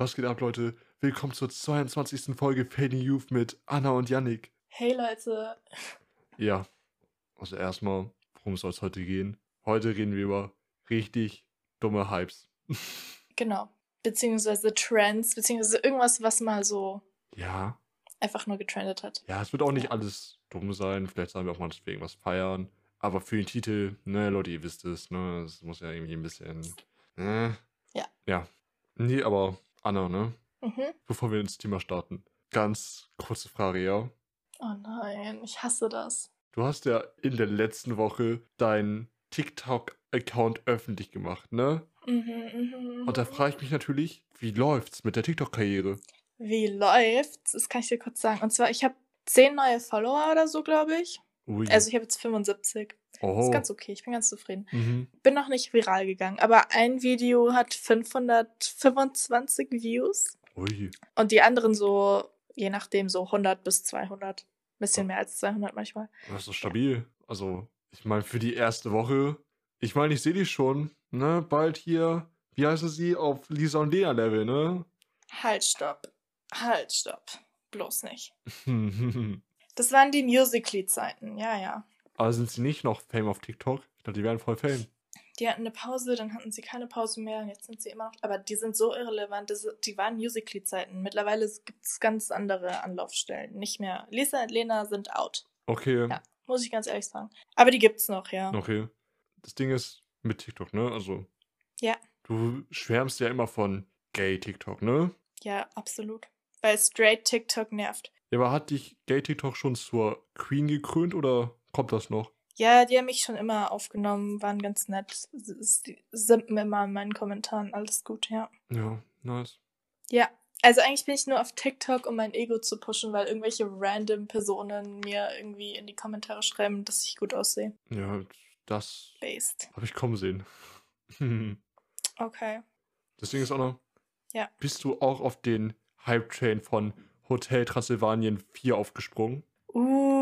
Was geht ab, Leute? Willkommen zur 22. Folge Fading Youth mit Anna und Yannick. Hey Leute. Ja, also erstmal, worum soll es heute gehen? Heute reden wir über richtig dumme Hypes. Genau. Beziehungsweise Trends, beziehungsweise irgendwas, was mal so Ja, einfach nur getrendet hat. ja, es wird auch nicht Ja. alles dumm sein. Vielleicht sagen wir auch mal deswegen was feiern. Aber für den Titel, ne, Leute, ihr wisst es, ne, es muss ja irgendwie ein bisschen, ne? Ja. Ja. Nee, aber Anna, ne, Mhm. bevor wir ins Thema starten, ganz kurze Frage, ja? Oh nein, ich hasse das. Du hast ja in der letzten Woche deinen TikTok-Account öffentlich gemacht, ne? Mhm, mhm. Und da frage ich mich natürlich, wie läuft's mit der TikTok-Karriere? Wie läuft's? Das kann ich dir kurz sagen. Und zwar, ich habe zehn neue Follower oder so, glaube ich. Ui. Also ich habe jetzt 75. Oho. ist ganz okay, ich bin ganz zufrieden. Mhm. Bin noch nicht viral gegangen, aber ein Video hat 525 Views Ui. und die anderen so, je nachdem, so 100 bis 200. Bisschen mehr als 200 manchmal. Das ist doch stabil. Also, ich meine, für die erste Woche, ich meine, ich sehe die schon, ne? Bald hier, wie heißen sie, auf Lisa und Lea Level, ne? Halt, stopp. Halt, stopp. Bloß nicht. Das waren die Musical.ly-Zeiten, ja, ja. Sind sie nicht noch Fame auf TikTok? Ich dachte, die wären voll Fame. Die hatten eine Pause, dann hatten sie keine Pause mehr und jetzt sind sie immer noch. Aber die sind so irrelevant. Das, die waren Musical.ly-Zeiten. Mittlerweile gibt es ganz andere Anlaufstellen. Nicht mehr. Lisa und Lena sind out. Okay. Ja. Muss ich ganz ehrlich sagen. Aber die gibt's noch, ja. Okay. Das Ding ist mit TikTok, ne? Also, Ja. du schwärmst ja immer von Gay-TikTok, ne? Ja, absolut. Weil straight TikTok nervt. Ja, aber hat dich Gay-TikTok schon zur Queen gekrönt oder kommt das noch? Ja, die haben mich schon immer aufgenommen, waren ganz nett. S- Die simpen immer in meinen Kommentaren. Alles gut, ja. Ja, nice. Ja, also eigentlich bin ich nur auf TikTok, um mein Ego zu pushen, weil irgendwelche random Personen mir irgendwie in die Kommentare schreiben, dass ich gut aussehe. Ja, das habe ich kommen sehen. Okay. Das Ding ist auch noch, Ja. bist du auch auf den Hype-Train von Hotel Transylvanien 4 aufgesprungen? Uh,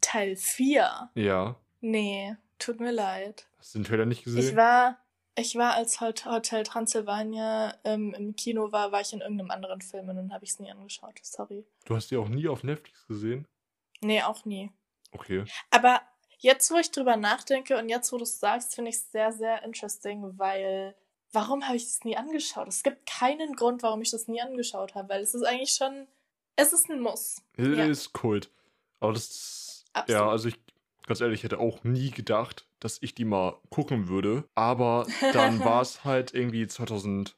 Teil 4. Ja. Nee, tut mir leid. Hast du den Trailer nicht gesehen? Ich war, ich war als Hot Hotel Transylvania ähm, im Kino war, war ich in irgendeinem anderen Film und dann habe ich es nie angeschaut. Sorry. du hast die auch nie auf Netflix gesehen? Nee, auch nie. Okay. Aber jetzt, wo ich drüber nachdenke und jetzt, wo du es sagst, finde ich es sehr, sehr interesting, weil warum habe ich das nie angeschaut? Es gibt keinen Grund, warum ich das nie angeschaut habe, weil es ist eigentlich schon, es ist ein Muss. Ja. Ist Kult. Aber das, Absolut. ja, also ich, ganz ehrlich, hätte auch nie gedacht, dass ich die mal gucken würde. Aber dann war es halt irgendwie 2019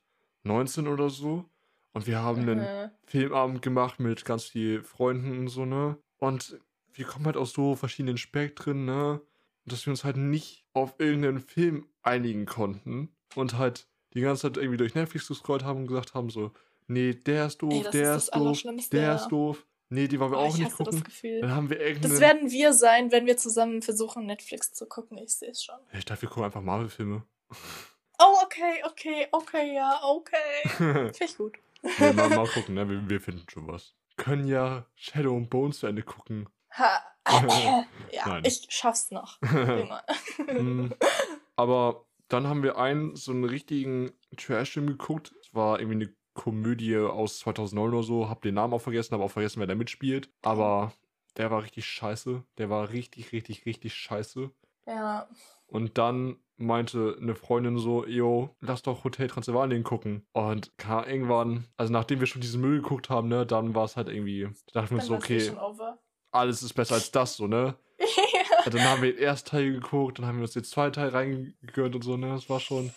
oder so. Und wir haben einen Filmabend gemacht mit ganz vielen Freunden und so, ne? Und wir kommen halt aus so verschiedenen Spektren, ne? Und dass wir uns halt nicht auf irgendeinen Film einigen konnten und halt die ganze Zeit irgendwie durch Netflix gescrollt haben und gesagt haben so, nee, der ist doof, Ey, der ist ist, doof, der ja. ist doof. Nee, die wollen wir oh, auch ich nicht hasse das gucken. Gefühl. Dann haben wir irgendeinen... Das werden wir sein, wenn wir zusammen versuchen, Netflix zu gucken. Ich sehe es schon. ich dachte, wir gucken einfach Marvel-Filme. Oh, okay, okay, okay, ja, okay. Finde ich gut. mal, mal gucken, ne? Wir, wir finden schon was. Können ja Shadow and Bones zu Ende gucken. Ha. ja, Nein. ich schaff's noch. Mm, Aber dann haben wir einen, so einen richtigen Trash-Film geguckt. Es war irgendwie eine Komödie aus 2009 oder so. Hab den Namen auch vergessen, aber auch vergessen, wer da mitspielt. Aber der war richtig scheiße. Der war richtig, richtig, richtig scheiße. ja. Und dann meinte eine Freundin so, yo, lass doch Hotel Transylvanien gucken. Und kam irgendwann, also nachdem wir schon diesen Müll geguckt haben, ne, dann war es halt irgendwie, da dachten wir uns so, eh okay, over. alles ist besser als das, so, ne? ja. Ja, dann haben wir den ersten Teil geguckt, dann haben wir uns den zweiten Teil reingegönnt und so, ne? Das war schon.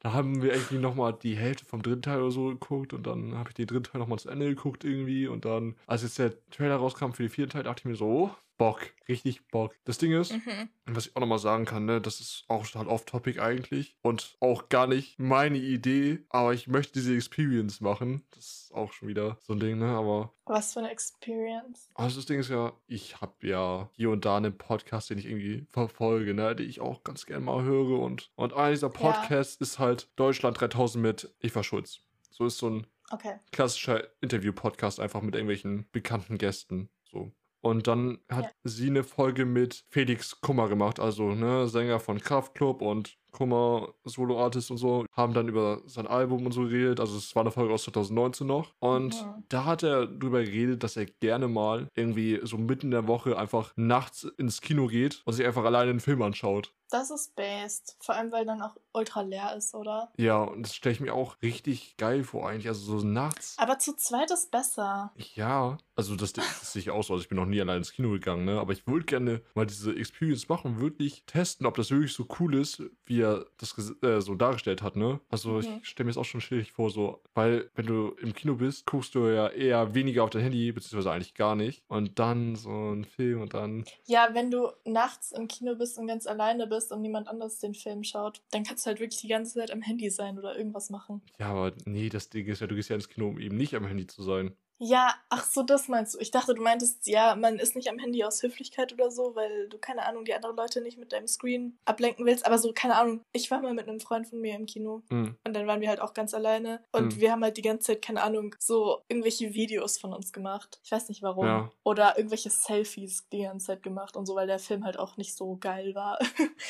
Da haben wir irgendwie nochmal die Hälfte vom dritten Teil oder so geguckt und dann habe ich den dritten Teil nochmal zu Ende geguckt irgendwie und dann, als jetzt der Trailer rauskam für den vierten Teil, dachte ich mir so, Bock, richtig Bock. Das Ding ist, Mhm. was ich auch nochmal sagen kann, ne, das ist auch total off-topic eigentlich und auch gar nicht meine Idee, aber ich möchte diese Experience machen. Das ist auch schon wieder so ein Ding, ne, aber Was für eine Experience. also das Ding ist ja, ich habe ja hier und da einen Podcast, den ich irgendwie verfolge, ne, den ich auch ganz gerne mal höre und und einer dieser Podcasts ist halt Deutschland 3000 mit Eva Schulz. So ist so ein Okay. klassischer Interview-Podcast einfach mit irgendwelchen bekannten Gästen. So. Und dann hat Ja. sie eine Folge mit Felix Kummer gemacht, also ne, Sänger von Kraftklub und Kummer, Solo-Artist und so, haben dann über sein Album und so geredet. Also es war eine Folge aus 2019 noch. Und Mhm. da hat er drüber geredet, dass er gerne mal irgendwie so mitten in der Woche einfach nachts ins Kino geht und sich einfach alleine einen Film anschaut. Das ist based. Vor allem, weil dann auch ultra leer ist, oder? Ja, und das stelle ich mir auch richtig geil vor eigentlich. Also so nachts. Aber zu zweit ist besser. Ja, also das, das sehe ich auch so. Also ich bin noch nie allein ins Kino gegangen, ne? Aber ich würde gerne mal diese Experience machen, wirklich testen, ob das wirklich so cool ist, wie er das äh, so dargestellt hat, ne? Also Mhm. ich stelle mir das auch schon schwierig vor, so, weil wenn du im Kino bist, guckst du ja eher weniger auf dein Handy, beziehungsweise eigentlich gar nicht. Und dann so ein Film und dann. Ja, wenn du nachts im Kino bist und ganz alleine bist und niemand anderes den Film schaut, dann kannst du halt wirklich die ganze Zeit am Handy sein oder irgendwas machen. Ja, aber nee, das Ding ist ja, du gehst ja ins Kino, um eben nicht am Handy zu sein. Ja, ach so, das meinst du. Ich dachte, du meintest, ja, man ist nicht am Handy aus Höflichkeit oder so, weil du, keine Ahnung, die anderen Leute nicht mit deinem Screen ablenken willst. Aber so, keine Ahnung, ich war mal mit einem Freund von mir im Kino Hm. und dann waren wir halt auch ganz alleine und Hm. wir haben halt die ganze Zeit, keine Ahnung, so irgendwelche Videos von uns gemacht. Ich weiß nicht warum. Ja. Oder irgendwelche Selfies die ganze Zeit gemacht und so, weil der Film halt auch nicht so geil war.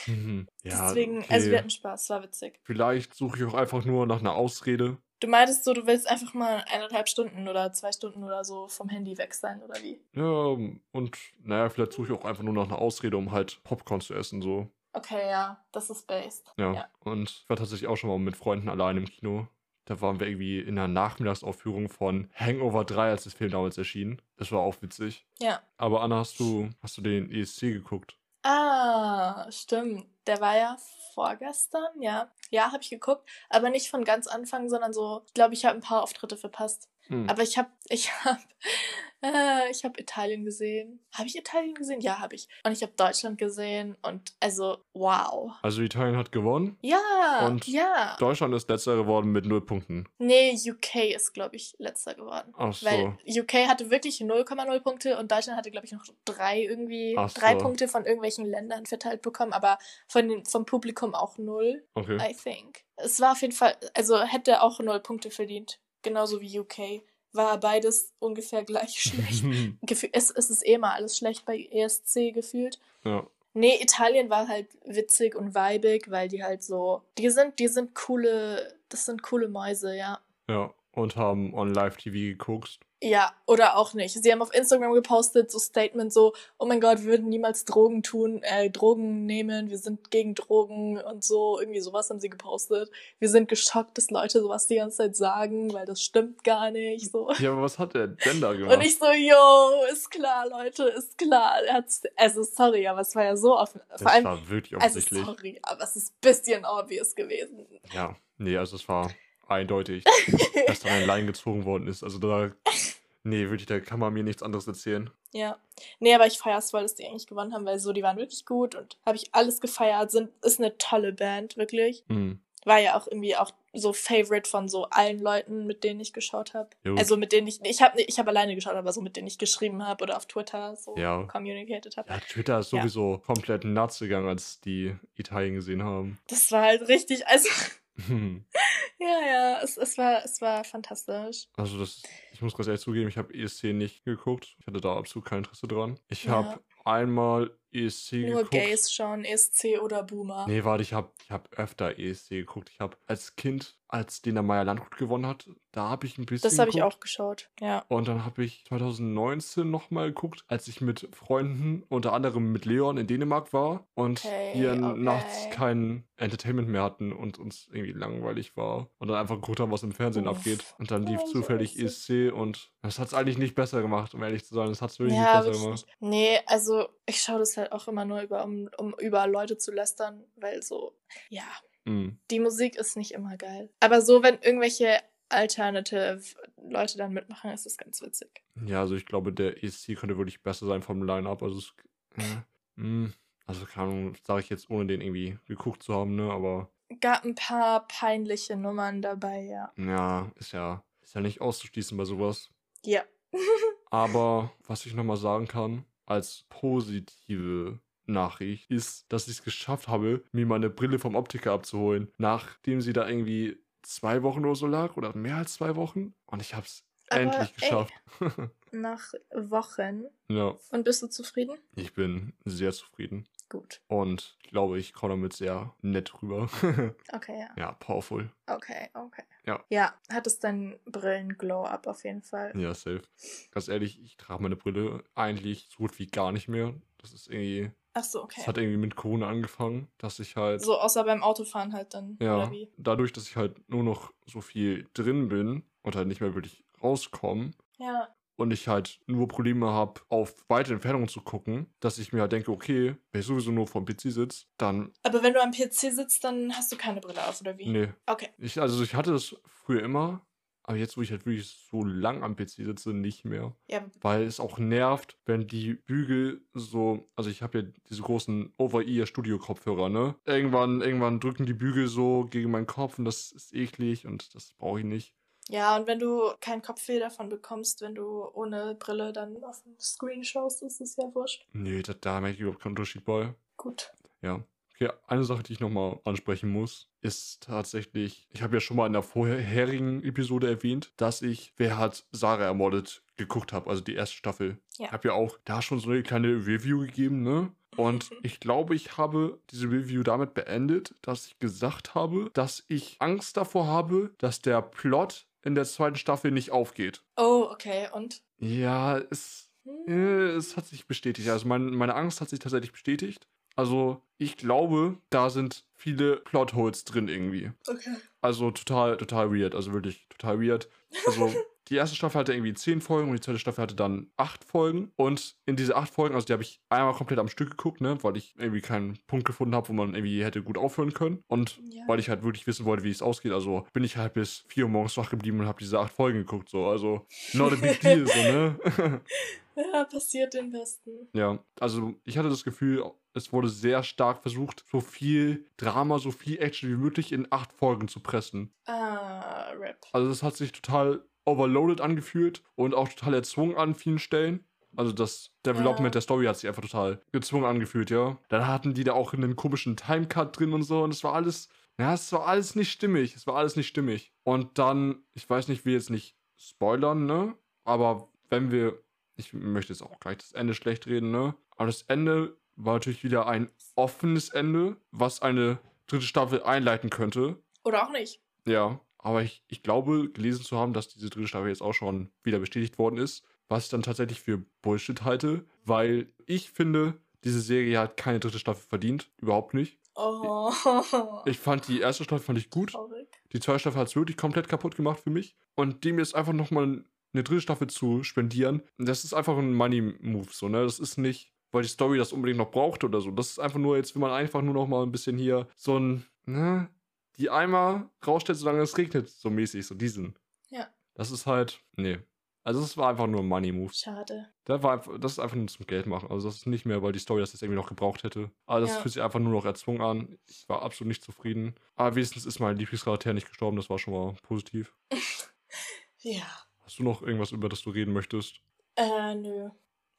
Mhm. Ja, Deswegen, okay. also wir hatten Spaß, war witzig. Vielleicht suche ich auch einfach nur nach einer Ausrede, Du meintest so, du willst einfach mal eineinhalb Stunden oder zwei Stunden oder so vom Handy weg sein, oder wie? Ja, und naja, vielleicht suche ich auch einfach nur nach einer Ausrede, um halt Popcorn zu essen, so. Okay, ja, das ist based. Ja. Ja. Und ich war tatsächlich auch schon mal mit Freunden allein im Kino. Da waren wir irgendwie in einer Nachmittagsaufführung von Hangover 3, als das Film damals erschien. Das war auch witzig. Ja. Aber Anna, hast du, hast du den ESC geguckt? Ah, stimmt. Der war ja vorgestern, ja. Ja, habe ich geguckt, aber nicht von ganz Anfang, sondern so, ich glaube, ich habe ein paar Auftritte verpasst. Hm. Aber ich habe ich habe äh, ich habe Italien gesehen. Habe ich Italien gesehen? Ja, habe ich. Und ich habe Deutschland gesehen und also wow. Also Italien hat gewonnen. Ja, Und ja. Deutschland ist letzter geworden mit null Punkten. Nee, UK ist, glaube ich, letzter geworden. Ach so. Weil UK hatte wirklich 0,0 Punkte und Deutschland hatte, glaube ich, noch drei irgendwie, Ach drei so. Punkte von irgendwelchen Ländern verteilt bekommen, aber von den, vom Publikum auch null, Okay. I think. Es war auf jeden Fall, also hätte auch null Punkte verdient. Genauso wie UK. War beides ungefähr gleich schlecht. Es, es ist eh mal alles schlecht bei ESC gefühlt. ja. Nee, Italien war halt witzig und weibig, weil die halt so, die sind, die sind coole, das sind coole Mäuse, ja. Ja. Und haben on Live-TV geguckt. Ja, oder auch nicht. Sie haben auf Instagram gepostet, so Statement so, oh mein Gott, wir würden niemals Drogen tun, äh, Drogen nehmen, wir sind gegen Drogen und so, irgendwie sowas haben sie gepostet. Wir sind geschockt, dass Leute sowas die ganze Zeit sagen, weil das stimmt gar nicht, so. Ja, aber was hat der denn da gemacht? Und ich so, yo, ist klar, Leute, ist klar. Er hat's, also sorry, aber es war ja so offen. das Vor allem, war wirklich also offensichtlich. sorry, aber es ist ein bisschen obvious gewesen. Ja, nee, also es war eindeutig, dass da ein Line gezogen worden ist. Also da, nee, wirklich, da kann man mir nichts anderes erzählen. Ja. Nee, aber ich feier's voll, dass die eigentlich gewonnen haben, weil so, die waren wirklich gut und habe ich alles gefeiert. Sind, ist eine tolle Band, wirklich. Hm. War ja auch irgendwie auch so Favorite von so allen Leuten, mit denen ich geschaut habe. Also mit denen ich, ich habe ich hab alleine geschaut, aber so mit denen ich geschrieben habe oder auf Twitter so Ja. communicated habe. Ja, Twitter ist Ja. sowieso komplett nuts gegangen, als die Italien gesehen haben. Das war halt richtig, also, Hm. ja, ja, es, es, war, es war fantastisch. Also das, ich muss ganz ehrlich zugeben, ich habe ESC nicht geguckt. Ich hatte da absolut kein Interesse dran. Ich Ja. habe einmal ESC Nur geguckt. Gays schauen, ESC oder Boomer. Nee, warte, ich habe ich hab öfter ESC geguckt. Ich habe als Kind, als Dina Meyer Landrut gewonnen hat, da habe ich ein bisschen das habe ich auch geschaut, ja. Und dann habe ich 2019 nochmal geguckt, als ich mit Freunden, unter anderem mit Leon in Dänemark war und Okay, wir okay. nachts kein Entertainment mehr hatten und uns irgendwie langweilig war und dann einfach geguckt haben, was im Fernsehen Uff. abgeht. Und dann lief Oh, zufällig ESC und das hat es eigentlich nicht besser gemacht, um ehrlich zu sein. Das hat es wirklich Ja, nicht besser wirklich gemacht. nicht. Nee, also ich schaue das halt auch immer nur über, um, um über Leute zu lästern, weil so, ja, Mhm. die Musik ist nicht immer geil. Aber so, wenn irgendwelche Alternative Leute dann mitmachen, ist das ganz witzig. Ja, also ich glaube, der ESC könnte wirklich besser sein vom Line-Up. Also, es, äh, mh, also keine Ahnung, sage ich jetzt, ohne den irgendwie geguckt zu haben, ne? Aber Gab ein paar peinliche Nummern dabei, ja. ja, ist ja, ist ja nicht auszuschließen bei sowas. Ja. Aber was ich nochmal sagen kann, als positive Nachricht, ist, dass ich es geschafft habe, mir meine Brille vom Optiker abzuholen, nachdem sie da irgendwie zwei Wochen oder so lag oder mehr als zwei Wochen. Und ich habe es endlich ey. geschafft. Nach Wochen. ja, Und bist du zufrieden? ich bin sehr zufrieden. Gut. Und ich glaube, ich komme damit sehr nett rüber. Okay, ja. ja, powerful. Okay, okay. Ja. Ja, hattest deinen Brillen-Glow-Up auf jeden Fall. Ja, safe. Ganz ehrlich, ich trage meine Brille eigentlich so gut wie gar nicht mehr. Das ist irgendwie. Ach so, okay. Das hat irgendwie mit Corona angefangen, dass ich halt. So, außer beim Autofahren halt dann, ja, dadurch, dass ich halt nur noch so viel drin bin und halt nicht mehr wirklich rauskomme Ja, und ich halt nur Probleme habe, auf weite Entfernungen zu gucken, dass ich mir halt denke, okay, wenn ich sowieso nur vom PC sitze, dann. aber wenn du am PC sitzt, dann hast du keine Brille auf, oder wie? Nee. Okay. Ich, also ich hatte das früher immer, aber jetzt, wo ich halt wirklich so lang am PC sitze, nicht mehr. Ja, Weil es auch nervt, wenn die Bügel so, also ich habe ja diese großen Over-Ear-Studio-Kopfhörer, ne? Irgendwann, irgendwann drücken die Bügel so gegen meinen Kopf und das ist eklig und das brauche ich nicht. Ja, und wenn du keinen Kopfweh davon bekommst, wenn du ohne Brille dann auf dem Screen schaust, ist es ja wurscht. Nee, da, da merke ich überhaupt keinen Unterschied bei. Gut. Ja. Okay, eine Sache, die ich nochmal ansprechen muss, ist tatsächlich, ich habe ja schon mal in der vorherigen Episode erwähnt, dass ich Wer hat Sarah ermordet geguckt habe, also die erste Staffel. Ja. Ich habe ja auch da schon so eine kleine Review gegeben, ne? Und ich glaube, ich habe diese Review damit beendet, dass ich gesagt habe, dass ich Angst davor habe, dass der Plot in der zweiten Staffel nicht aufgeht. Oh, okay. Und? Ja, es, Hm. äh, es hat sich bestätigt. Also mein, meine Angst hat sich tatsächlich bestätigt. Also ich glaube, da sind viele Plotholes drin irgendwie. Okay. Also total, total weird. Also wirklich total weird. Also die erste Staffel hatte irgendwie zehn Folgen und die zweite Staffel hatte dann acht Folgen. Und in diese acht Folgen, also die habe ich einmal komplett am Stück geguckt, ne, weil ich irgendwie keinen Punkt gefunden habe, wo man irgendwie hätte gut aufhören können. Und Ja. weil ich halt wirklich wissen wollte, wie es ausgeht. Also bin ich halt bis vier Uhr morgens wach geblieben und habe diese acht Folgen geguckt. So, also not a big deal, so, ne? Ja, passiert den Besten. Ja, also ich hatte das Gefühl, es wurde sehr stark versucht, so viel Drama, so viel Action wie möglich in acht Folgen zu pressen. Ah, Rip. Also das hat sich total overloaded angefühlt und auch total erzwungen an vielen Stellen. Also das Development Ja. der Story hat sich einfach total gezwungen angefühlt, ja. Dann hatten die da auch einen komischen Timecut drin und so und es war alles, ja, es war alles nicht stimmig. Es war alles nicht stimmig. Und dann, ich weiß nicht, will jetzt nicht spoilern, ne? Aber wenn wir, ich möchte jetzt auch gleich das Ende schlecht reden, ne? Aber das Ende war natürlich wieder ein offenes Ende, was eine dritte Staffel einleiten könnte. Oder auch nicht. Ja, aber ich, ich glaube, gelesen zu haben, dass diese dritte Staffel jetzt auch schon wieder bestätigt worden ist, was ich dann tatsächlich für Bullshit halte, weil ich finde, diese Serie hat keine dritte Staffel verdient. Überhaupt nicht. Oh. Ich fand die erste Staffel fand ich gut. Traurig. Die zweite Staffel hat es wirklich komplett kaputt gemacht für mich. Und dem jetzt einfach nochmal eine dritte Staffel zu spendieren, das ist einfach ein Money-Move, so, ne? Das ist nicht, weil die Story das unbedingt noch braucht oder so. Das ist einfach nur, jetzt will man einfach nur noch mal ein bisschen hier so ein, ne? Die Eimer rausstellt, solange es regnet, so mäßig, so diesen. Ja. Das ist halt, nee. Also es war einfach nur ein Money-Move. Schade. Das, war einfach, das ist einfach nur zum Geld machen. Also das ist nicht mehr, weil die Story das jetzt irgendwie noch gebraucht hätte. Aber das Ja. fühlt sich einfach nur noch erzwungen an. Ich war absolut nicht zufrieden. Aber wenigstens ist mein Lieblingscharakter nicht gestorben. Das war schon mal positiv. Ja. Hast du noch irgendwas, über das du reden möchtest? Äh, nö.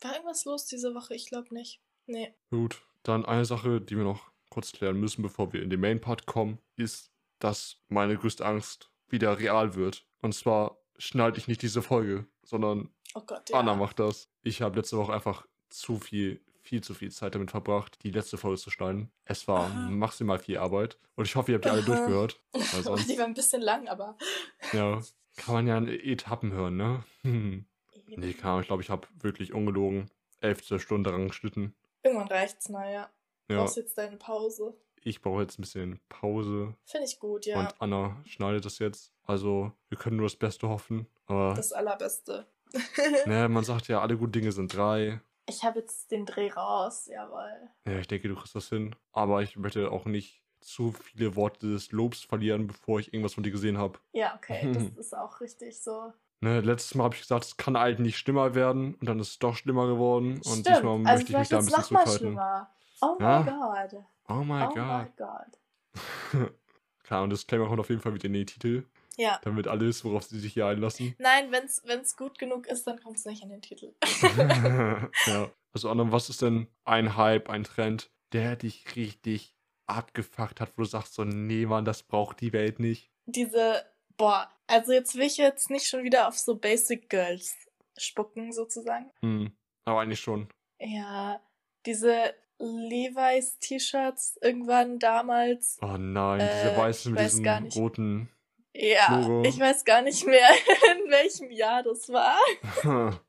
War irgendwas los diese Woche? Ich glaube nicht. Nee. Gut. Dann eine Sache, die wir noch kurz klären müssen, bevor wir in den Main-Part kommen, ist, dass meine größte Angst wieder real wird. Und zwar schneide ich nicht diese Folge, sondern Oh Gott, ja. Anna macht das. Ich habe letzte Woche einfach zu viel, viel zu viel Zeit damit verbracht, die letzte Folge zu schneiden. Es war Aha. maximal viel Arbeit. Und ich hoffe, ihr habt die alle Aha. durchgehört. Sonst, Die war ein bisschen lang, aber. ja, kann man ja in Etappen hören, ne? nee, keine Ahnung. Ich glaube, ich habe wirklich ungelogen elf, zwölf Stunden daran geschnitten. Irgendwann reicht's mal, ja. Du Ja, brauchst jetzt deine Pause. ich brauche jetzt ein bisschen Pause. Finde ich gut, ja. Und Anna schneidet das jetzt. Also, wir können nur das Beste hoffen. Aber, Das Allerbeste. ne, man sagt ja, alle guten Dinge sind drei. Ich habe jetzt den Dreh raus, jawohl. Ja, ich denke, du kriegst das hin. Aber ich möchte auch nicht zu viele Worte des Lobs verlieren, bevor ich irgendwas von dir gesehen habe. Ja, okay, das ist auch richtig so. Ne, letztes Mal habe ich gesagt, es kann eigentlich nicht schlimmer werden. Und dann ist es doch schlimmer geworden. Und Stimmt, diesmal also möchte ich mich da ein bisschen zurückhalten. schlimmer. Oh Ja? my god. Oh mein oh my Gott. god. Klar, und das Disclaimer kommt auf jeden Fall wieder in den Titel. Ja. Damit alles, worauf sie sich hier einlassen. Nein, wenn's, wenn's gut genug ist, dann kommt es nicht in den Titel. ja. Also, Anna, was ist denn ein Hype, ein Trend, der dich richtig abgefuckt hat, wo du sagst so, nee, Mann, das braucht die Welt nicht. Diese, boah, also jetzt will ich jetzt nicht schon wieder auf so Basic Girls spucken, sozusagen. Hm. Aber eigentlich schon. Ja, diese Levi's T-Shirts irgendwann damals. Oh nein, diese Äh, weißen ich mit weiß diesem gar nicht. roten. Ja, Logo. ich weiß gar nicht mehr, in welchem Jahr das war.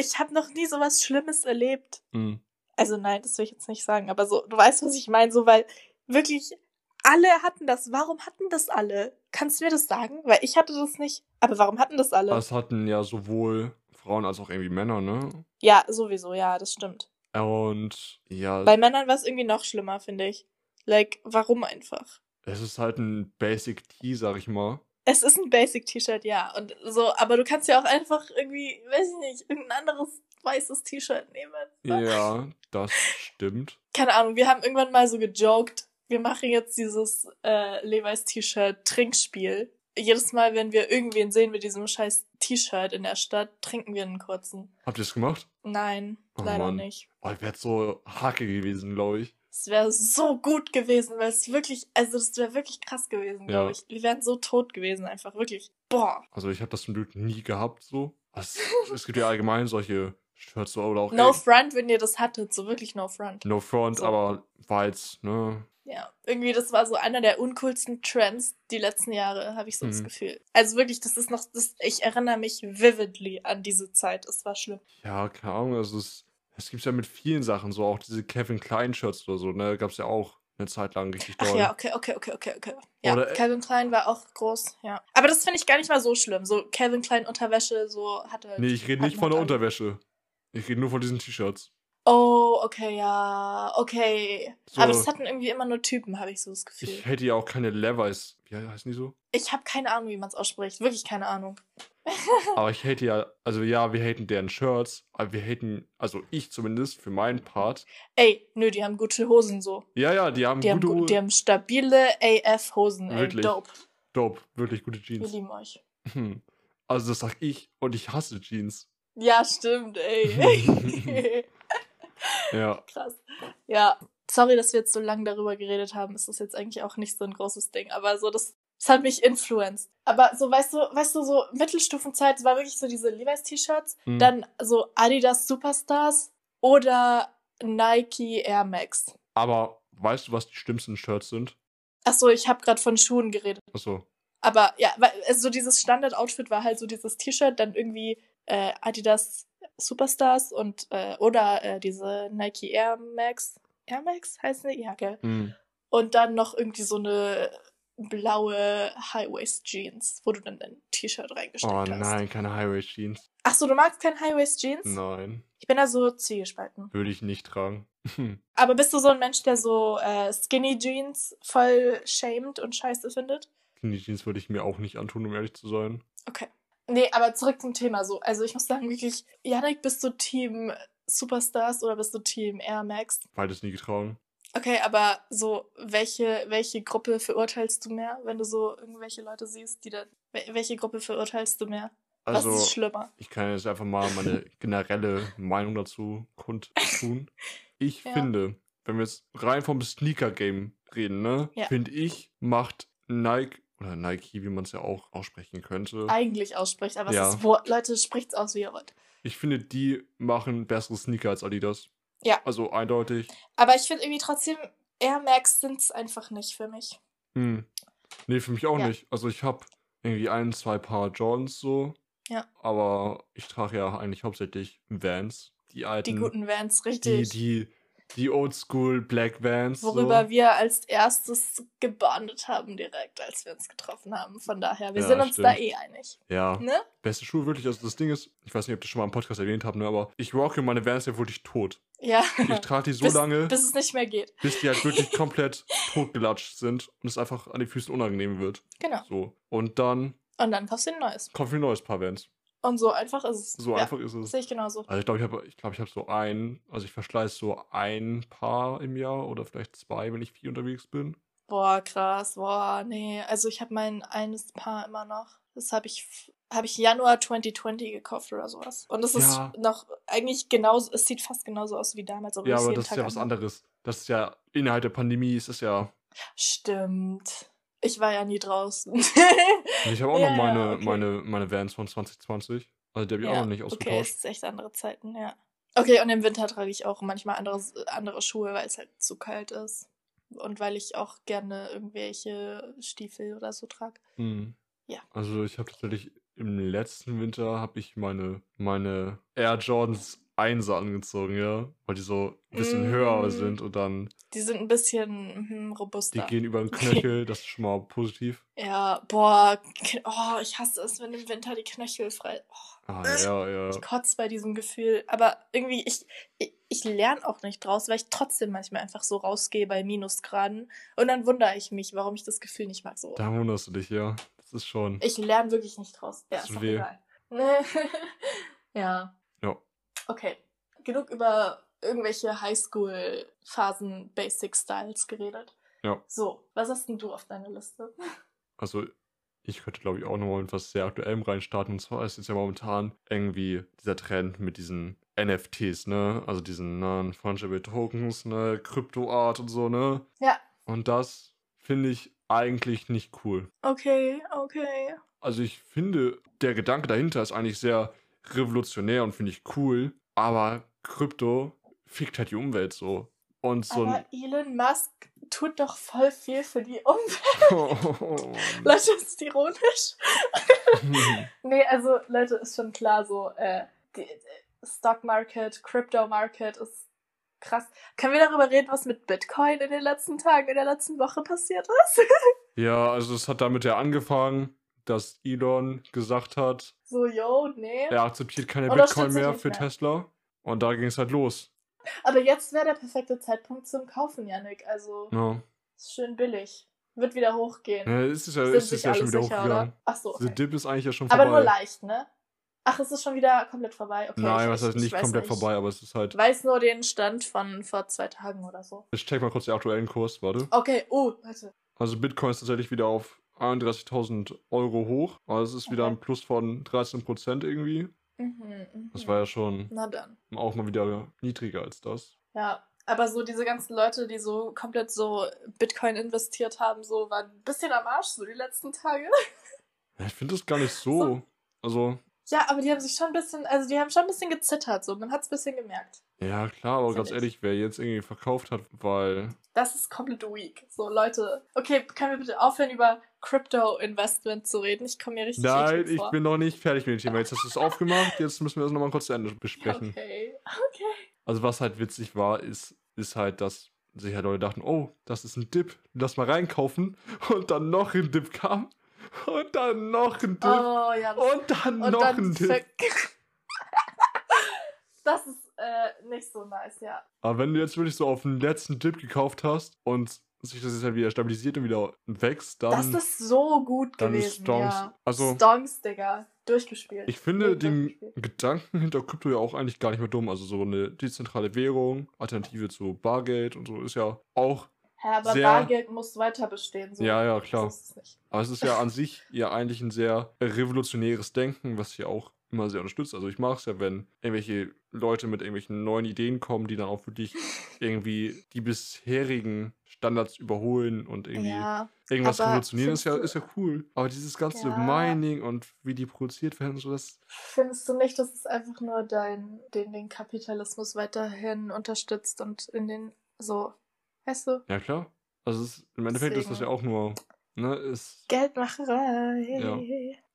Ich habe noch nie sowas Schlimmes erlebt. Hm. Also nein, das will ich jetzt nicht sagen, aber so, du weißt, was ich meine, so, weil wirklich alle hatten das. Warum hatten das alle? Kannst du mir das sagen? Weil ich hatte das nicht. Aber warum hatten das alle? Das hatten ja sowohl Frauen als auch irgendwie Männer, ne? Ja, sowieso, ja, das stimmt. Und ja, Bei Männern war es irgendwie noch schlimmer, finde ich. Like, warum einfach? es ist halt ein Basic Tee, sag ich mal. Es ist ein Basic-T-Shirt, ja. Und so, aber du kannst ja auch einfach irgendwie, weiß ich nicht, irgendein anderes weißes T-Shirt nehmen. Ja, das stimmt. Keine Ahnung, wir haben irgendwann mal so gejoked, wir machen jetzt dieses äh, Levi's T-Shirt Trinkspiel. Jedes Mal, wenn wir irgendwen sehen mit diesem scheiß T-Shirt in der Stadt, trinken wir einen kurzen. Habt ihr es gemacht? Nein, Oh leider Mann. nicht. Oh, ich wäre so hacke gewesen, glaube ich. Es wäre so gut gewesen, weil es wirklich, also das wäre wirklich krass gewesen, glaube Ja. ich. Wir wären so tot gewesen, einfach wirklich. Boah. Also ich habe das zum Glück nie gehabt, so. Es, es gibt ja allgemein solche Shirts so, oder auch No ey, front, wenn ihr das hattet, so wirklich no front. no Front, So. aber war jetzt, ne? Ja, irgendwie das war so einer der uncoolsten Trends die letzten Jahre, habe ich so das Mhm. Gefühl. Also wirklich, das ist noch, das, ich erinnere mich vividly an diese Zeit. Es war schlimm. Ja, keine Ahnung, also es, es gibt ja mit vielen Sachen so, auch diese Kevin Klein Shirts oder so, ne? Gab's ja auch eine Zeit lang richtig Ach doll. ja, okay, okay, okay, okay, okay. Ja, Oder- äh, Calvin Klein war auch groß, ja. Aber das finde ich gar nicht mal so schlimm. So Calvin Klein Unterwäsche, so hatte. Nee, ich rede nicht von der halt. Unterwäsche. Ich rede nur von diesen T-Shirts. Oh, okay, ja, okay. So. Aber das hatten irgendwie immer nur Typen, habe ich so das Gefühl. Ich hätte ja auch keine Levi's. Wie heißen die so? Ich habe keine Ahnung, wie man es ausspricht. Wirklich keine Ahnung. Aber ich hate ja, also ja, wir haten deren Shirts, aber wir haten, also ich zumindest für meinen Part. Ey, nö, die haben gute Hosen so. Ja, ja, die haben Die haben, gute, gut, die haben stabile AF-Hosen, ey. Wirklich? Dope. dope, wirklich gute Wir Jeans. lieben euch. Hm. Also das sag ich und ich hasse Jeans. Ja, stimmt, ey. Ja, Krass. Ja, sorry, dass wir jetzt so lange darüber geredet haben. Es ist jetzt eigentlich auch nicht so ein großes Ding, aber so das, das hat mich influenced. Aber so, weißt du, weißt du, so Mittelstufenzeit, war wirklich so diese Levi's T-Shirts, Mhm. dann so Adidas Superstars oder Nike Air Max. aber weißt du, was die schlimmsten Shirts sind? Ach so, ich habe gerade von Schuhen geredet. Achso, Aber ja, weil also so dieses Standard-Outfit war halt so dieses T-Shirt, dann irgendwie äh, Adidas Superstars und äh, oder äh, diese Nike Air Max. Air Max heißt die? Ja, gell. hm. Und dann noch irgendwie so eine blaue High-Waist-Jeans, wo du dann dein T-Shirt reingesteckt Oh hast. nein, keine Highway Jeans. Ach so, du magst kein High-Waist-Jeans? Nein, Ich bin da so zwiegespalten. würde ich nicht tragen. Aber bist du so ein Mensch, der so äh, Skinny-Jeans voll shamed und scheiße findet? Die Jeans würde ich mir auch nicht antun, um ehrlich zu sein. Okay. Nee, aber zurück zum Thema so. Also ich muss sagen, wirklich, Janik, bist du Team Superstars oder bist du Team Air Max? Beides nie getragen. Okay, aber so, welche, welche Gruppe verurteilst du mehr, wenn du so irgendwelche Leute siehst, die da. wel- Welche Gruppe verurteilst du mehr? Also, Was ist schlimmer? ich kann jetzt einfach mal meine generelle Meinung dazu kundtun. Ich Ja. finde, wenn wir jetzt rein vom Sneaker-Game reden, ne, Ja. finde ich, macht Nike oder Nike, wie man es ja auch aussprechen könnte. Eigentlich ausspricht, aber Ja. es ist Wort. Leute, spricht's aus, wie ihr wollt. Ich finde, die machen bessere Sneaker als Adidas. Ja. Also eindeutig. Aber ich finde irgendwie trotzdem, Air Max sind's einfach nicht für mich. Hm. Nee, für mich auch Ja. nicht. Also ich habe irgendwie ein, zwei Paar Jordans so. Ja. Aber ich trage ja eigentlich hauptsächlich Vans. Die alten. Die guten Vans, richtig. die, die Oldschool Black Vans. Worüber so. wir als erstes gebondet haben direkt, als wir uns getroffen haben. Von daher, wir Ja, sind uns da stimmt. eh einig. Ja. Ne? Beste Schuhe wirklich. Also das Ding ist, ich weiß nicht, ob das schon mal im Podcast erwähnt habe, ne, aber ich rocke meine Vans ja wirklich tot. Ja. Ich trage die so bis, lange, bis es nicht mehr geht. bis die halt wirklich komplett totgelatscht sind und es einfach an den Füßen unangenehm wird. Genau. So. Und dann Und dann kaufst du ein neues. kommt ein neues Paar Vans. Und so einfach ist es. So ja, einfach ist es. Sehe ich genauso. Also ich glaube, ich habe ich glaub, ich hab so ein, also ich verschleiß so ein Paar im Jahr oder vielleicht zwei, wenn ich viel unterwegs bin. Boah, krass. Boah, nee. Also ich habe mein eines Paar immer noch. Das habe ich, habe ich Januar 2020 gekauft oder sowas. Und das ist Ja. noch eigentlich genauso, es sieht fast genauso aus wie damals. Ja, aber das ist Tag ja was anderes. Das ist ja innerhalb der Pandemie ist es ja. Stimmt. Ich war ja nie draußen. Ich habe auch Ja, noch ja, meine, okay. meine, meine Vans von 2020. Also die habe ich auch noch nicht okay, ausgetauscht. es ist echt andere Zeiten, ja. Okay, und im Winter trage ich auch manchmal andere, andere Schuhe, weil es halt zu kalt ist. Und weil ich auch gerne irgendwelche Stiefel oder so trage. Hm. Ja. Also ich habe tatsächlich im letzten Winter habe ich meine, meine Air Jordans 1 angezogen, ja. Weil die so ein bisschen höher Mm. sind und dann, Die sind ein bisschen die robuster. gehen über den Knöchel, das ist schon mal positiv. Ja, boah, oh, ich hasse es, wenn im Winter die Knöchel frei. Oh, Ah, ja, ja. ich kotze bei diesem Gefühl. Aber irgendwie, ich, ich, ich lerne auch nicht draus, weil ich trotzdem manchmal einfach so rausgehe bei Minusgraden. Und dann wundere ich mich, warum ich das Gefühl nicht mag. So, Da wunderst du dich, ja. Das ist schon. ich lerne wirklich nicht draus. Ja, Tut ist doch weh. egal. Ja. Okay. Genug über irgendwelche Highschool-Phasen Basic Styles geredet. Ja. So, was hast denn du auf deiner Liste? Also, ich könnte, glaube ich, auch nochmal mit was sehr Aktuellem reinstarten. Und zwar ist jetzt ja momentan irgendwie dieser Trend mit diesen NFTs, ne? Also diesen Non-Fungible Tokens, ne? Kryptoart und so, ne? Ja. Und das finde ich eigentlich nicht cool. Okay, okay. Also ich finde, der Gedanke dahinter ist eigentlich sehr revolutionär und finde ich cool. Aber Krypto fickt halt die Umwelt so. Und so Aber. Elon Musk tut doch voll viel für die Umwelt. Oh, Leute, ist ironisch. nee, also Leute, ist schon klar so, äh, die, die Stock Market, Crypto Market ist krass. Können wir darüber reden, was mit Bitcoin in den letzten Tagen, in der letzten Woche passiert ist? Ja, also es hat damit ja angefangen, dass Elon gesagt hat, so, yo, nee. er akzeptiert keine Oder Bitcoin stimmt sie mehr für mehr? Tesla. Und da ging es halt los. Aber jetzt wäre der perfekte Zeitpunkt zum Kaufen, Yannick. Also, Ja. ist schön billig. Wird wieder hochgehen. ja es ist ja, es ist sich ja schon wieder sicher, hochgegangen. oder? Ach so, Der okay. Dip ist eigentlich ja schon Aber vorbei. nur leicht, ne? Ach, es ist schon wieder komplett vorbei. Okay, Nein, heißt ich, nicht komplett nicht. vorbei, aber es ist halt. Ich weiß nur den Stand von vor zwei Tagen oder so. Ich check mal kurz den aktuellen Kurs, warte. Okay, oh, warte. Also Bitcoin ist tatsächlich wieder auf 31.000 Euro hoch. Also es ist wieder ein Plus von 13% irgendwie. Mhm, mhm. Das war ja schon auch mal wieder niedriger als das. Ja, aber so diese ganzen Leute, die so komplett so Bitcoin investiert haben, so waren ein bisschen am Arsch so die letzten Tage. Ja, Ich finde das gar nicht so. So. Also, Ja, aber die haben sich schon ein bisschen, also die haben schon ein bisschen gezittert, so. Man hat es ein bisschen gemerkt. ja klar, aber ganz ich. ehrlich, wer jetzt irgendwie verkauft hat, weil. Das ist komplett weak. So, Leute. Okay, können wir bitte aufhören, über Crypto-Investment zu reden? Ich komme mir richtig Nein, ich vor. bin noch nicht fertig mit dem Thema. Jetzt hast du es aufgemacht, jetzt müssen wir das nochmal kurz zu Ende besprechen. Okay, okay. Also was halt witzig war, ist, ist halt, dass sich halt Leute dachten, oh, das ist ein Dip, lass mal reinkaufen. Und dann noch ein Dip kam. Und dann noch ein Dip. Oh ja, und dann Und noch dann ein Dip. ver- Das ist äh, nicht so nice, ja. Aber wenn du jetzt wirklich so auf den letzten Dip gekauft hast und sich das jetzt halt wieder stabilisiert und wieder wächst, dann... das ist so gut gewesen, Stonks- ja. also- Stonks, Digga. Durchgespielt. Ich finde den. Gedanken hinter Krypto ja auch eigentlich gar nicht mehr dumm. Also so eine dezentrale Währung, Alternative zu Bargeld und so ist ja auch... Hä, aber sehr- Bargeld muss weiter bestehen. So. Ja, ja, klar. Aber es ist ja an sich ja eigentlich ein sehr revolutionäres Denken, was ja auch immer sehr unterstützt. Also ich mag es ja, wenn irgendwelche Leute mit irgendwelchen neuen Ideen kommen, die dann auch wirklich irgendwie die bisherigen Standards überholen und irgendwie Ja, irgendwas revolutionieren, ist ja, ist ja cool. Aber dieses ganze Ja. Mining und wie die produziert werden und so, das... findest du nicht, dass es einfach nur dein, den, den Kapitalismus weiterhin unterstützt und in den, so, weißt du, Ja, klar. Also es im Endeffekt ist das ja Deswegen. auch nur... Ne, ist, Geldmacherei. Ja.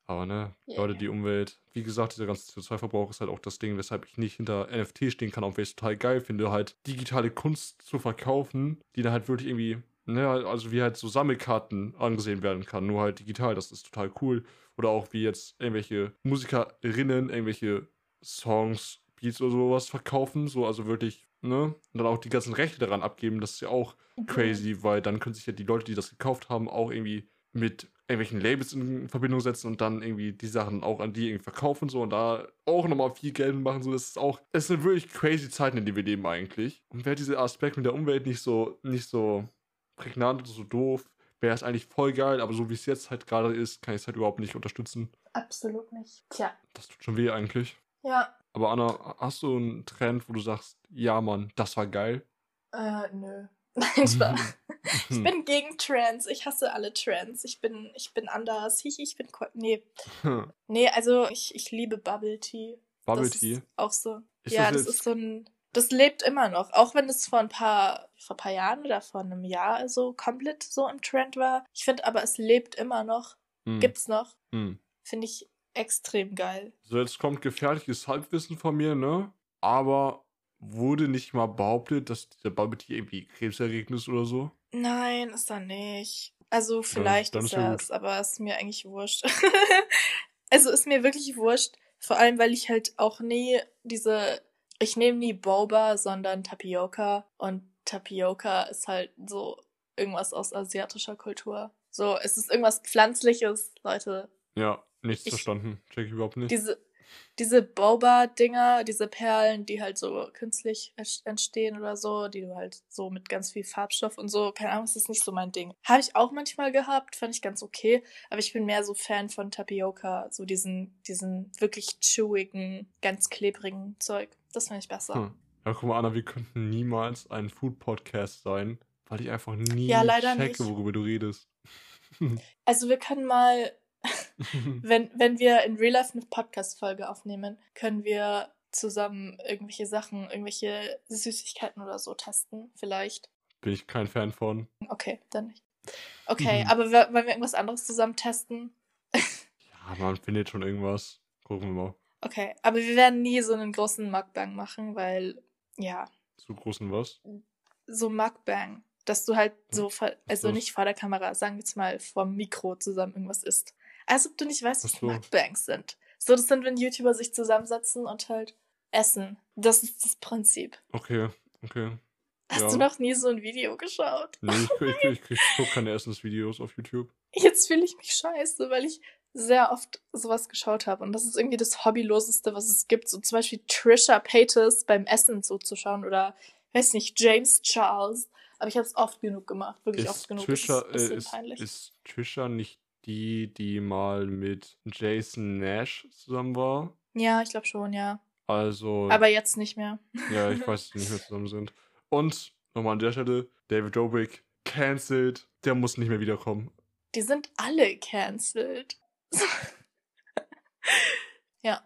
Aber ne, Yeah. Leute, die Umwelt, wie gesagt, dieser ganze CO2-Verbrauch ist halt auch das Ding, weshalb ich nicht hinter NFT stehen kann, auch wenn ich es total geil finde, halt digitale Kunst zu verkaufen, die dann halt wirklich irgendwie, ne, also wie halt so Sammelkarten angesehen werden kann, nur halt digital, das ist total cool. Oder auch wie jetzt irgendwelche Musikerinnen irgendwelche Songs, Beats oder sowas verkaufen, so also wirklich, ne, und dann auch die ganzen Rechte daran abgeben, das ist ja auch crazy, weil dann können sich ja die Leute, die das gekauft haben, auch irgendwie mit irgendwelchen Labels in Verbindung setzen und dann irgendwie die Sachen auch an die irgendwie verkaufen so und da auch nochmal viel Geld machen. So, das ist auch, es sind wirklich crazy Zeiten, in denen wir leben eigentlich. Und wäre dieser Aspekt mit der Umwelt nicht so, nicht so prägnant oder so doof, wäre es eigentlich voll geil, aber so wie es jetzt halt gerade ist, kann ich es halt überhaupt nicht unterstützen. Absolut nicht. Tja, Das tut schon weh eigentlich. ja, Aber Anna, hast du einen Trend, wo du sagst, ja Mann, das war geil? äh, nö. Nein. Ich bin gegen Trends. Ich hasse alle Trends. Ich bin, ich bin anders. Ich, ich bin. Nee. Nee, also ich, ich liebe Bubble Tea. Bubble das Tea. auch so. Ist ja, das das, ist so ein. Das lebt immer noch. Auch wenn es vor ein paar, vor ein paar Jahren oder vor einem Jahr so komplett so im Trend war. Ich finde aber, es lebt immer noch. Hm. Gibt's noch. Hm. Finde ich extrem geil. So, jetzt kommt gefährliches Halbwissen von mir, ne? Aber wurde nicht mal behauptet, dass dieser Bubble irgendwie krebserregend ist oder so? Nein, ist er nicht. Also vielleicht dann ist ja er es, aber ist mir eigentlich wurscht. also ist mir wirklich wurscht. Vor allem, weil ich halt auch nie diese, ich nehme nie Boba, sondern Tapioca. Und Tapioca ist halt so irgendwas aus asiatischer Kultur. So, es ist irgendwas Pflanzliches, Leute. Ja, nichts Ich- verstanden. Check ich überhaupt nicht. Diese, diese Boba-Dinger, diese Perlen, die halt so künstlich ent- entstehen oder so, die du halt so mit ganz viel Farbstoff und so, keine Ahnung, das ist nicht so mein Ding. Habe ich auch manchmal gehabt, fand ich ganz okay, aber ich bin mehr so Fan von Tapioca, so diesen, diesen wirklich chewigen, ganz klebrigen Zeug. Das finde ich besser. Hm. Ja, guck mal, Anna, wir könnten niemals ein Food-Podcast sein, weil ich einfach nie Ja, checke, nicht. worüber du redest. Also wir können mal, wenn, wenn wir in Real Life eine Podcast-Folge aufnehmen, können wir zusammen irgendwelche Sachen, irgendwelche Süßigkeiten oder so testen, vielleicht. Bin ich kein Fan von. Okay, dann nicht. Okay, Mhm. aber wollen wir irgendwas anderes zusammen testen? Ja, man findet schon irgendwas. Gucken wir mal. Okay, aber wir werden nie so einen großen Mukbang machen, weil, ja, Zu großen was? so Mukbang, dass du halt so, vor, also so. nicht vor der Kamera, sagen wir jetzt mal vor dem Mikro zusammen irgendwas isst. Als ob du nicht weißt, was so. Mukbangs sind. So, das sind, wenn YouTuber sich zusammensetzen und halt essen. Das ist das Prinzip. Okay, okay. Hast Ja. du noch nie so ein Video geschaut? Nee, ich, ich, ich, ich gucke keine Essensvideos auf YouTube. Jetzt fühle ich mich scheiße, weil ich sehr oft sowas geschaut habe. Und das ist irgendwie das Hobbyloseste, was es gibt. So zum Beispiel Trisha Paytas beim Essen zuzuschauen oder, weiß nicht, James Charles. Aber ich habe es oft genug gemacht. Wirklich oft Ist genug. Trisha, ist bisschen äh, ist, ist Trisha nicht die, die mal mit Jason Nash zusammen war? ja, ich glaube schon, ja. Also, Aber jetzt nicht mehr. ja, ich weiß, dass die nicht mehr zusammen sind. Und nochmal an der Stelle, David Dobrik, cancelled, der muss nicht mehr wiederkommen. Die sind alle cancelled.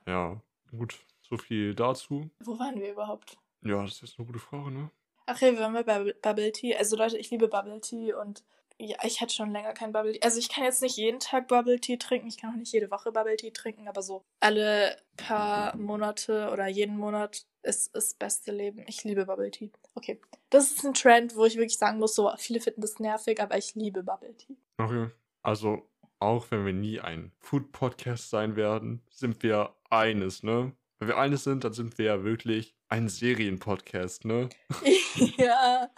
Ja, gut, so viel dazu. Wo waren wir überhaupt? Ja, das ist jetzt eine gute Frage, ne? Ach ja, wir waren bei Bubble Tea. Also Leute, ich liebe Bubble Tea und ja, ich hätte schon länger kein Bubble Tea. Also ich kann jetzt nicht jeden Tag Bubble Tea trinken, ich kann auch nicht jede Woche Bubble Tea trinken, aber so alle paar Monate oder jeden Monat ist das beste Leben. Ich liebe Bubble Tea. Okay, das ist ein Trend, wo ich wirklich sagen muss, so viele finden das nervig, aber ich liebe Bubble Tea. Okay. Also, auch wenn wir nie ein Food-Podcast sein werden, sind wir eines, ne? Wenn wir eines sind, dann sind wir ja wirklich ein Serienpodcast, ne? ja.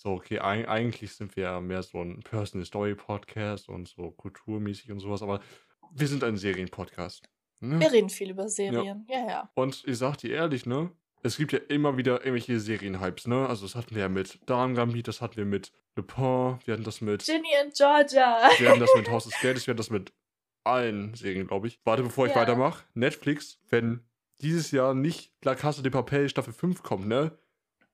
So, okay, eig eigentlich sind wir ja mehr so ein Personal Story Podcast und so kulturmäßig und sowas, aber wir sind ein Serienpodcast. Ne? Wir reden viel über Serien. Ja, ja. Und ich sag dir ehrlich, ne? Es gibt ja immer wieder irgendwelche Serienhypes, ne? Also das hatten wir ja mit Darm Gambit, das hatten wir mit Le Pen, wir hatten das mit, Ginny and Georgia. wir hatten das mit Haus des Geldes, wir hatten das mit allen Serien, glaube ich. Warte, bevor ich Ja. weitermache. Netflix, wenn dieses Jahr nicht La Casa de Papel Staffel 5 kommt, ne?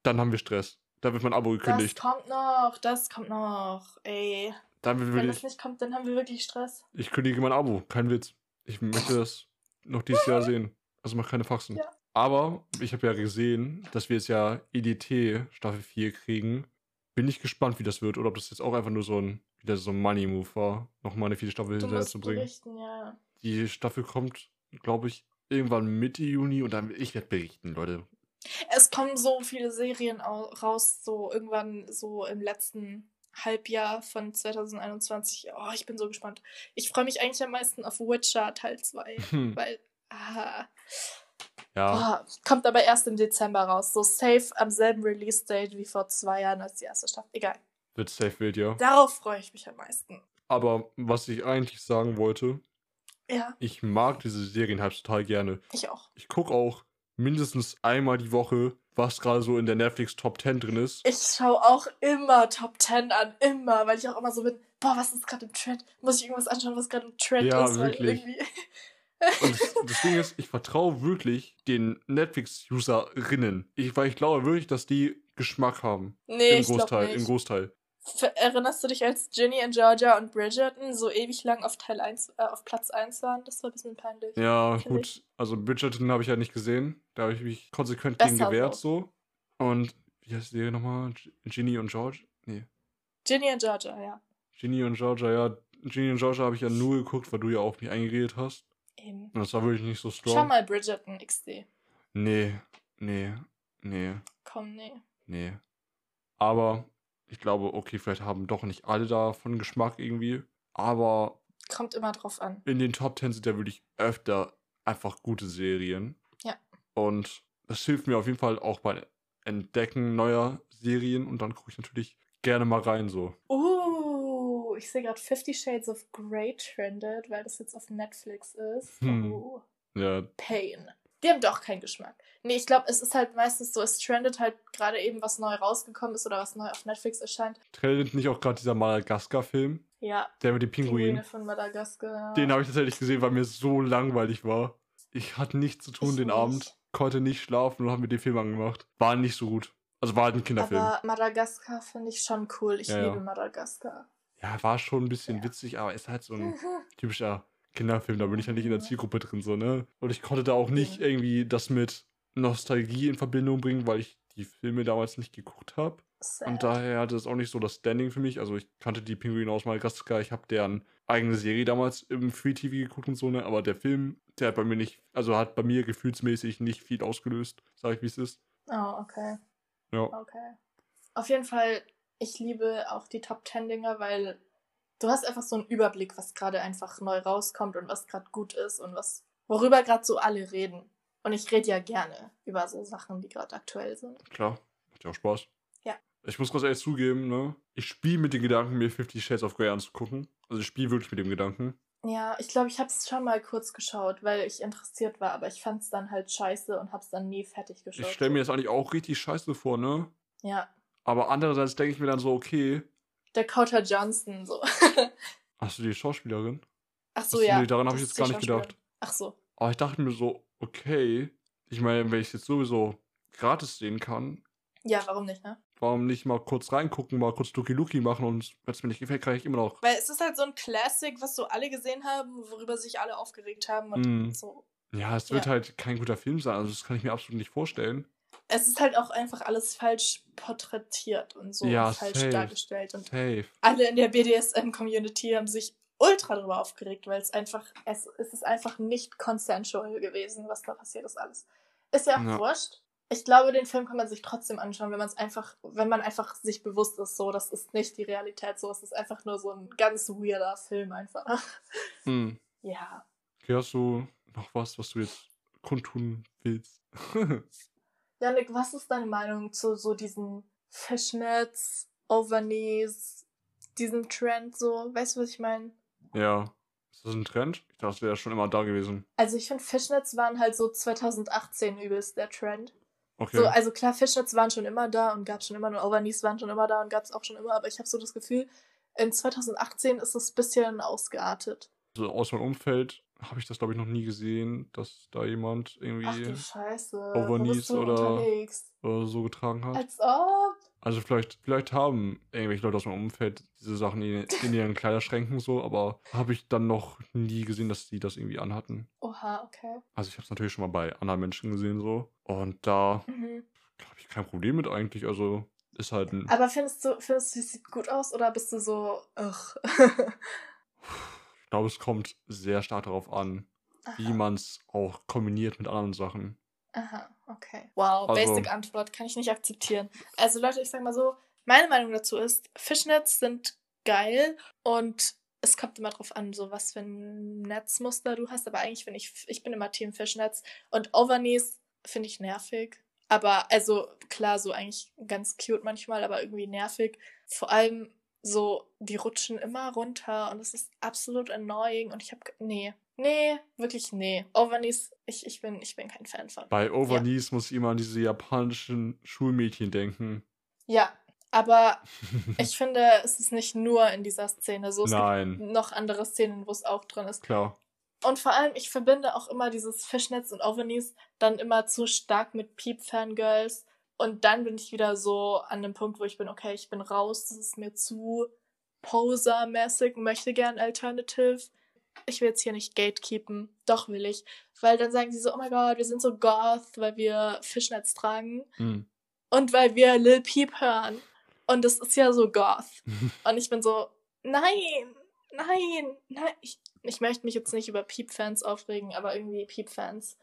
Dann haben wir Stress. Da wird mein Abo Das gekündigt. kommt noch, das kommt noch. Ey. Wird Wenn das nicht kommt, dann haben wir wirklich Stress. ich kündige mein Abo. Kein Witz. Ich möchte das noch dieses Jahr sehen. Also mach keine Faxen. Ja. Aber ich habe ja gesehen, dass wir jetzt ja EDT Staffel 4 kriegen. Bin ich gespannt, wie das wird. Oder ob das jetzt auch einfach nur so ein, wieder so ein Money-Move war, nochmal eine vierte Staffel Du hinterher musst zu bringen. berichten, ja. Die Staffel kommt, glaube ich, irgendwann Mitte Juni und dann ich werde berichten, Leute. Es kommen so viele Serien au- raus, so irgendwann so im letzten Halbjahr von 2021. Oh, ich bin so gespannt. Ich freue mich eigentlich am meisten auf Witcher Teil 2, Hm. weil ah, Ja, boah, kommt aber erst im Dezember raus. So safe am selben Release-Date wie vor zwei Jahren als die erste Staffel. Egal. wird safe wild, ja. Darauf freue ich mich am meisten. Aber was ich eigentlich sagen wollte, Ja, ich mag diese Serien halt total gerne. ich auch. Ich gucke auch mindestens einmal die Woche, was gerade so in der Netflix Top 10 drin ist. Ich schaue auch immer Top 10 an, immer, weil ich auch immer so bin, boah, was ist gerade im Trend? Muss ich irgendwas anschauen, was gerade im Trend Ja, ist? Weil wirklich. Und das, das Ding ist, ich vertraue wirklich den Netflix-Userinnen. Ich, weil ich glaube wirklich, dass die Geschmack haben. nee, Im ich glaube Großteil. nicht. Im Großteil. Erinnerst du dich, als Ginny und Georgia und Bridgerton so ewig lang auf Teil 1, äh, auf Platz 1 waren? Das war ein bisschen peinlich. Ja, gut. Also Bridgerton habe ich ja nicht gesehen. Da habe ich mich konsequent Besser gegen gewehrt so. Und wie heißt die Serie nochmal? Ginny und George? Nee. Ginny und Georgia, ja. Ginny und Georgia, ja. Ginny und Georgia habe ich ja nur geguckt, weil du ja auf mich eingeredet hast. Eben. Und das war wirklich nicht so strong. Schau mal Bridgerton XD. Nee, nee, nee, Komm, nee. nee. Aber ich glaube, okay, vielleicht haben doch nicht alle davon Geschmack irgendwie. Aber Kommt immer drauf an. in den Top 10 sind ja wirklich öfter einfach gute Serien. Ja. Und das hilft mir auf jeden Fall auch beim Entdecken neuer Serien und dann gucke ich natürlich gerne mal rein so. Uh, ich sehe gerade Fifty Shades of Grey trended, weil das jetzt auf Netflix ist. Hm. Oh, Ja, Pain. Die haben doch keinen Geschmack. Nee, ich glaube, es ist halt meistens so, es trendet halt gerade eben, was neu rausgekommen ist oder was neu auf Netflix erscheint. trendet nicht auch gerade dieser Madagaskar-Film, Ja, der mit dem Pinguin. Pinguine von Madagaskar. Den habe ich tatsächlich gesehen, weil mir so langweilig war. Ich hatte nichts zu tun Ich den nicht. Abend, konnte nicht schlafen und habe mir den Film angemacht. War nicht so gut. Also war halt ein Kinderfilm. Aber Madagaskar finde ich schon cool. Ich Ja, ja. liebe Madagaskar. ja, war schon ein bisschen Ja. witzig, aber ist halt so ein typischer Kinderfilm. Da bin ich ja nicht in der Zielgruppe drin, so, ne? Und ich konnte da auch nicht irgendwie das mit Nostalgie in Verbindung bringen, weil ich die Filme damals nicht geguckt habe. Und daher hatte es auch nicht so das Standing für mich. Also ich kannte die Pinguine aus Madagaskar. Ich habe deren eigene Serie damals im Free TV geguckt und so, ne? Aber der Film, der hat bei mir nicht, also hat bei mir gefühlsmäßig nicht viel ausgelöst, sag ich wie es ist. Oh, okay. Ja. Okay. Auf jeden Fall, ich liebe auch die Top 10 Dinger, weil du hast einfach so einen Überblick, was gerade einfach neu rauskommt und was gerade gut ist und was, worüber gerade so alle reden. Und ich rede ja gerne über so Sachen, die gerade aktuell sind. Klar, macht ja auch Spaß. Ja. Ich muss ganz ehrlich zugeben, ne? Ich spiele mit den Gedanken, mir Fifty Shades of Grey anzugucken. Also ich spiele wirklich mit dem Gedanken. Ja, ich glaube, ich habe es schon mal kurz geschaut, weil ich interessiert war, aber ich fand es dann halt scheiße und habe es dann nie fertig geschaut. Ich stelle mir das eigentlich auch richtig scheiße vor, ne? Ja, Aber andererseits denke ich mir dann so, okay, Dakota Johnson, so. hast du die Schauspielerin? Ach so, Achso, ja. nee, daran habe ich jetzt gar nicht gedacht. Ach so. Aber ich dachte mir so, okay, ich meine, wenn ich es jetzt sowieso gratis sehen kann, Ja, warum nicht, ne? warum nicht mal kurz reingucken, mal kurz Lucky Lucky machen und wenn es mir nicht gefällt, kann ich immer noch. Weil es ist halt so ein Classic, was so alle gesehen haben, worüber sich alle aufgeregt haben und Mm. so. Ja, es wird Ja. halt kein guter Film sein, also das kann ich mir absolut nicht vorstellen. Es ist halt auch einfach alles falsch porträtiert und so Ja, falsch safe. dargestellt. Und Safe. alle in der BDSM-Community haben sich ultra darüber aufgeregt, weil es einfach, es, es ist einfach nicht consensual gewesen, was da passiert ist alles. Ist ja auch Ja. wurscht. Ich glaube, den Film kann man sich trotzdem anschauen, wenn man es einfach, wenn man einfach sich bewusst ist, so, das ist nicht die Realität, so, es ist einfach nur so ein ganz weirder Film einfach. Hm. ja. Okay, hast du noch was, was du jetzt kundtun willst? Janik, was ist deine Meinung zu so diesen Fishnets, Overknees, diesem Trend so? Weißt du, was ich meine? ja. Ist das ein Trend? Ich dachte, das wäre schon immer da gewesen. Also ich finde, Fishnets waren halt so 2018 übelst der Trend. Okay. So, also klar, Fishnets waren schon immer da und gab schon immer und Overknees waren schon immer da und gab es auch schon immer, aber ich habe so das Gefühl, in 2018 ist es ein bisschen ausgeartet. Also aus meinem Umfeld habe ich das, glaube ich, noch nie gesehen, dass da jemand Ach irgendwie Scheiße. Overknees oder- oder so getragen hat. Als ob. Also vielleicht, vielleicht haben irgendwelche Leute aus meinem Umfeld diese Sachen in, in ihren Kleiderschränken so, aber habe ich dann noch nie gesehen, dass die das irgendwie anhatten. Oha, okay. Also ich habe es natürlich schon mal bei anderen Menschen gesehen so. Und da Mhm. habe ich kein Problem mit eigentlich. Also ist halt ein... Aber findest du, findest du, es sieht gut aus oder bist du so, ugh. Ich glaube, es kommt sehr stark darauf an, wie Aha. man es auch kombiniert mit anderen Sachen. Aha, okay. Wow, Also- basic Antwort kann ich nicht akzeptieren. Also Leute, ich sag mal so, meine Meinung dazu ist, Fishnets sind geil und es kommt immer drauf an, so was für ein Netzmuster du hast, aber eigentlich finde ich, ich bin immer Team Fishnets und Overknees finde ich nervig. Aber, also klar, so eigentlich ganz cute manchmal, aber irgendwie nervig. Vor allem so, die rutschen immer runter und es ist absolut annoying und ich habe, nee, nee, wirklich nee. Overknees, ich, ich, bin, ich bin kein Fan von. Bei Overknees muss ich immer an diese japanischen Schulmädchen denken. Ja, aber ich finde, es ist nicht nur in dieser Szene so. Es Nein, gibt noch andere Szenen, wo es auch drin ist. klar. Und vor allem, ich verbinde auch immer dieses Fishnets und Overknees dann immer zu stark mit Peep-Fangirls. Und dann bin ich wieder so an dem Punkt, wo ich bin, okay, ich bin raus, das ist mir zu poser-mäßig, möchte gern Alternative. Ich will jetzt hier nicht gatekeepen. Doch will ich. Weil dann sagen sie so, oh mein Gott, wir sind so goth, weil wir Fischnetz tragen. Hm. Und weil wir Lil Peep hören. Und das ist ja so goth. Und ich bin so, nein, nein, nein. Ich, ich möchte mich jetzt nicht über Peep-Fans aufregen, aber irgendwie Peep-Fans.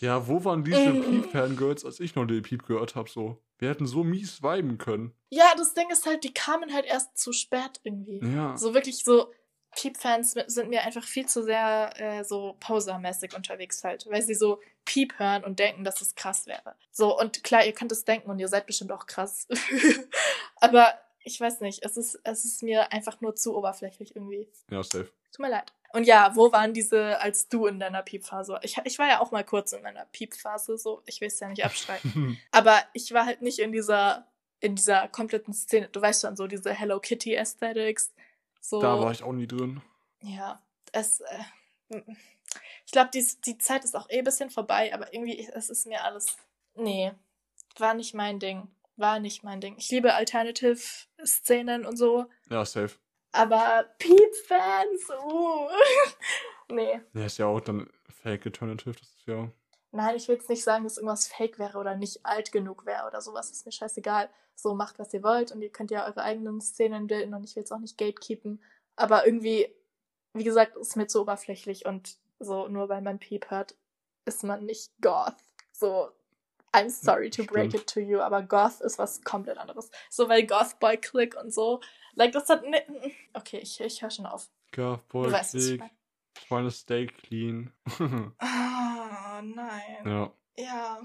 Ja, wo waren diese Mm. Peep-Fangirls, als ich noch Lil Peep gehört habe? So, wir hätten so mies viben können. Ja, das Ding ist halt, die kamen halt erst zu spät irgendwie. Ja. So wirklich so, Peep-Fans sind mir einfach viel zu sehr äh, so posermäßig unterwegs halt, weil sie so Peep hören und denken, dass es krass wäre. So, und klar, ihr könnt es denken und ihr seid bestimmt auch krass. Aber ich weiß nicht, es ist, es ist mir einfach nur zu oberflächlich irgendwie. Ja, safe. Tut mir leid. Und ja, wo waren diese, als du in deiner Piep-Phase? Ich, ich war ja auch mal kurz in meiner Piep-Phase, so, ich will es ja nicht abstreiten. Aber ich war halt nicht in dieser, in dieser kompletten Szene. Du weißt schon, so diese Hello Kitty Aesthetics. So, Da war ich auch nie drin. ja, es, äh, ich glaube, die, die Zeit ist auch eh ein bisschen vorbei, aber irgendwie, es ist mir alles, nee, war nicht mein Ding. War nicht mein Ding. Ich liebe Alternative-Szenen und so, Ja, safe. aber Peep-Fans, uh, nee. Ja, ist ja auch dann Fake Alternative, das ist ja. Nein, ich will jetzt nicht sagen, dass irgendwas fake wäre oder nicht alt genug wäre oder sowas. Ist mir scheißegal. So, macht, was ihr wollt und ihr könnt ja eure eigenen Szenen bilden und ich will jetzt auch nicht gatekeepen. Aber irgendwie, wie gesagt, ist mir zu oberflächlich und so, nur weil man Piep hört, ist man nicht Goth. So, I'm sorry to break Stimmt. it to you, aber Goth ist was komplett anderes. So, weil Goth Boy Click und so, like, das hat, ne, okay, ich, ich höre schon auf. Voll weißt, was ich meine. Meine Stay clean. Ah, nein. ja. Ja.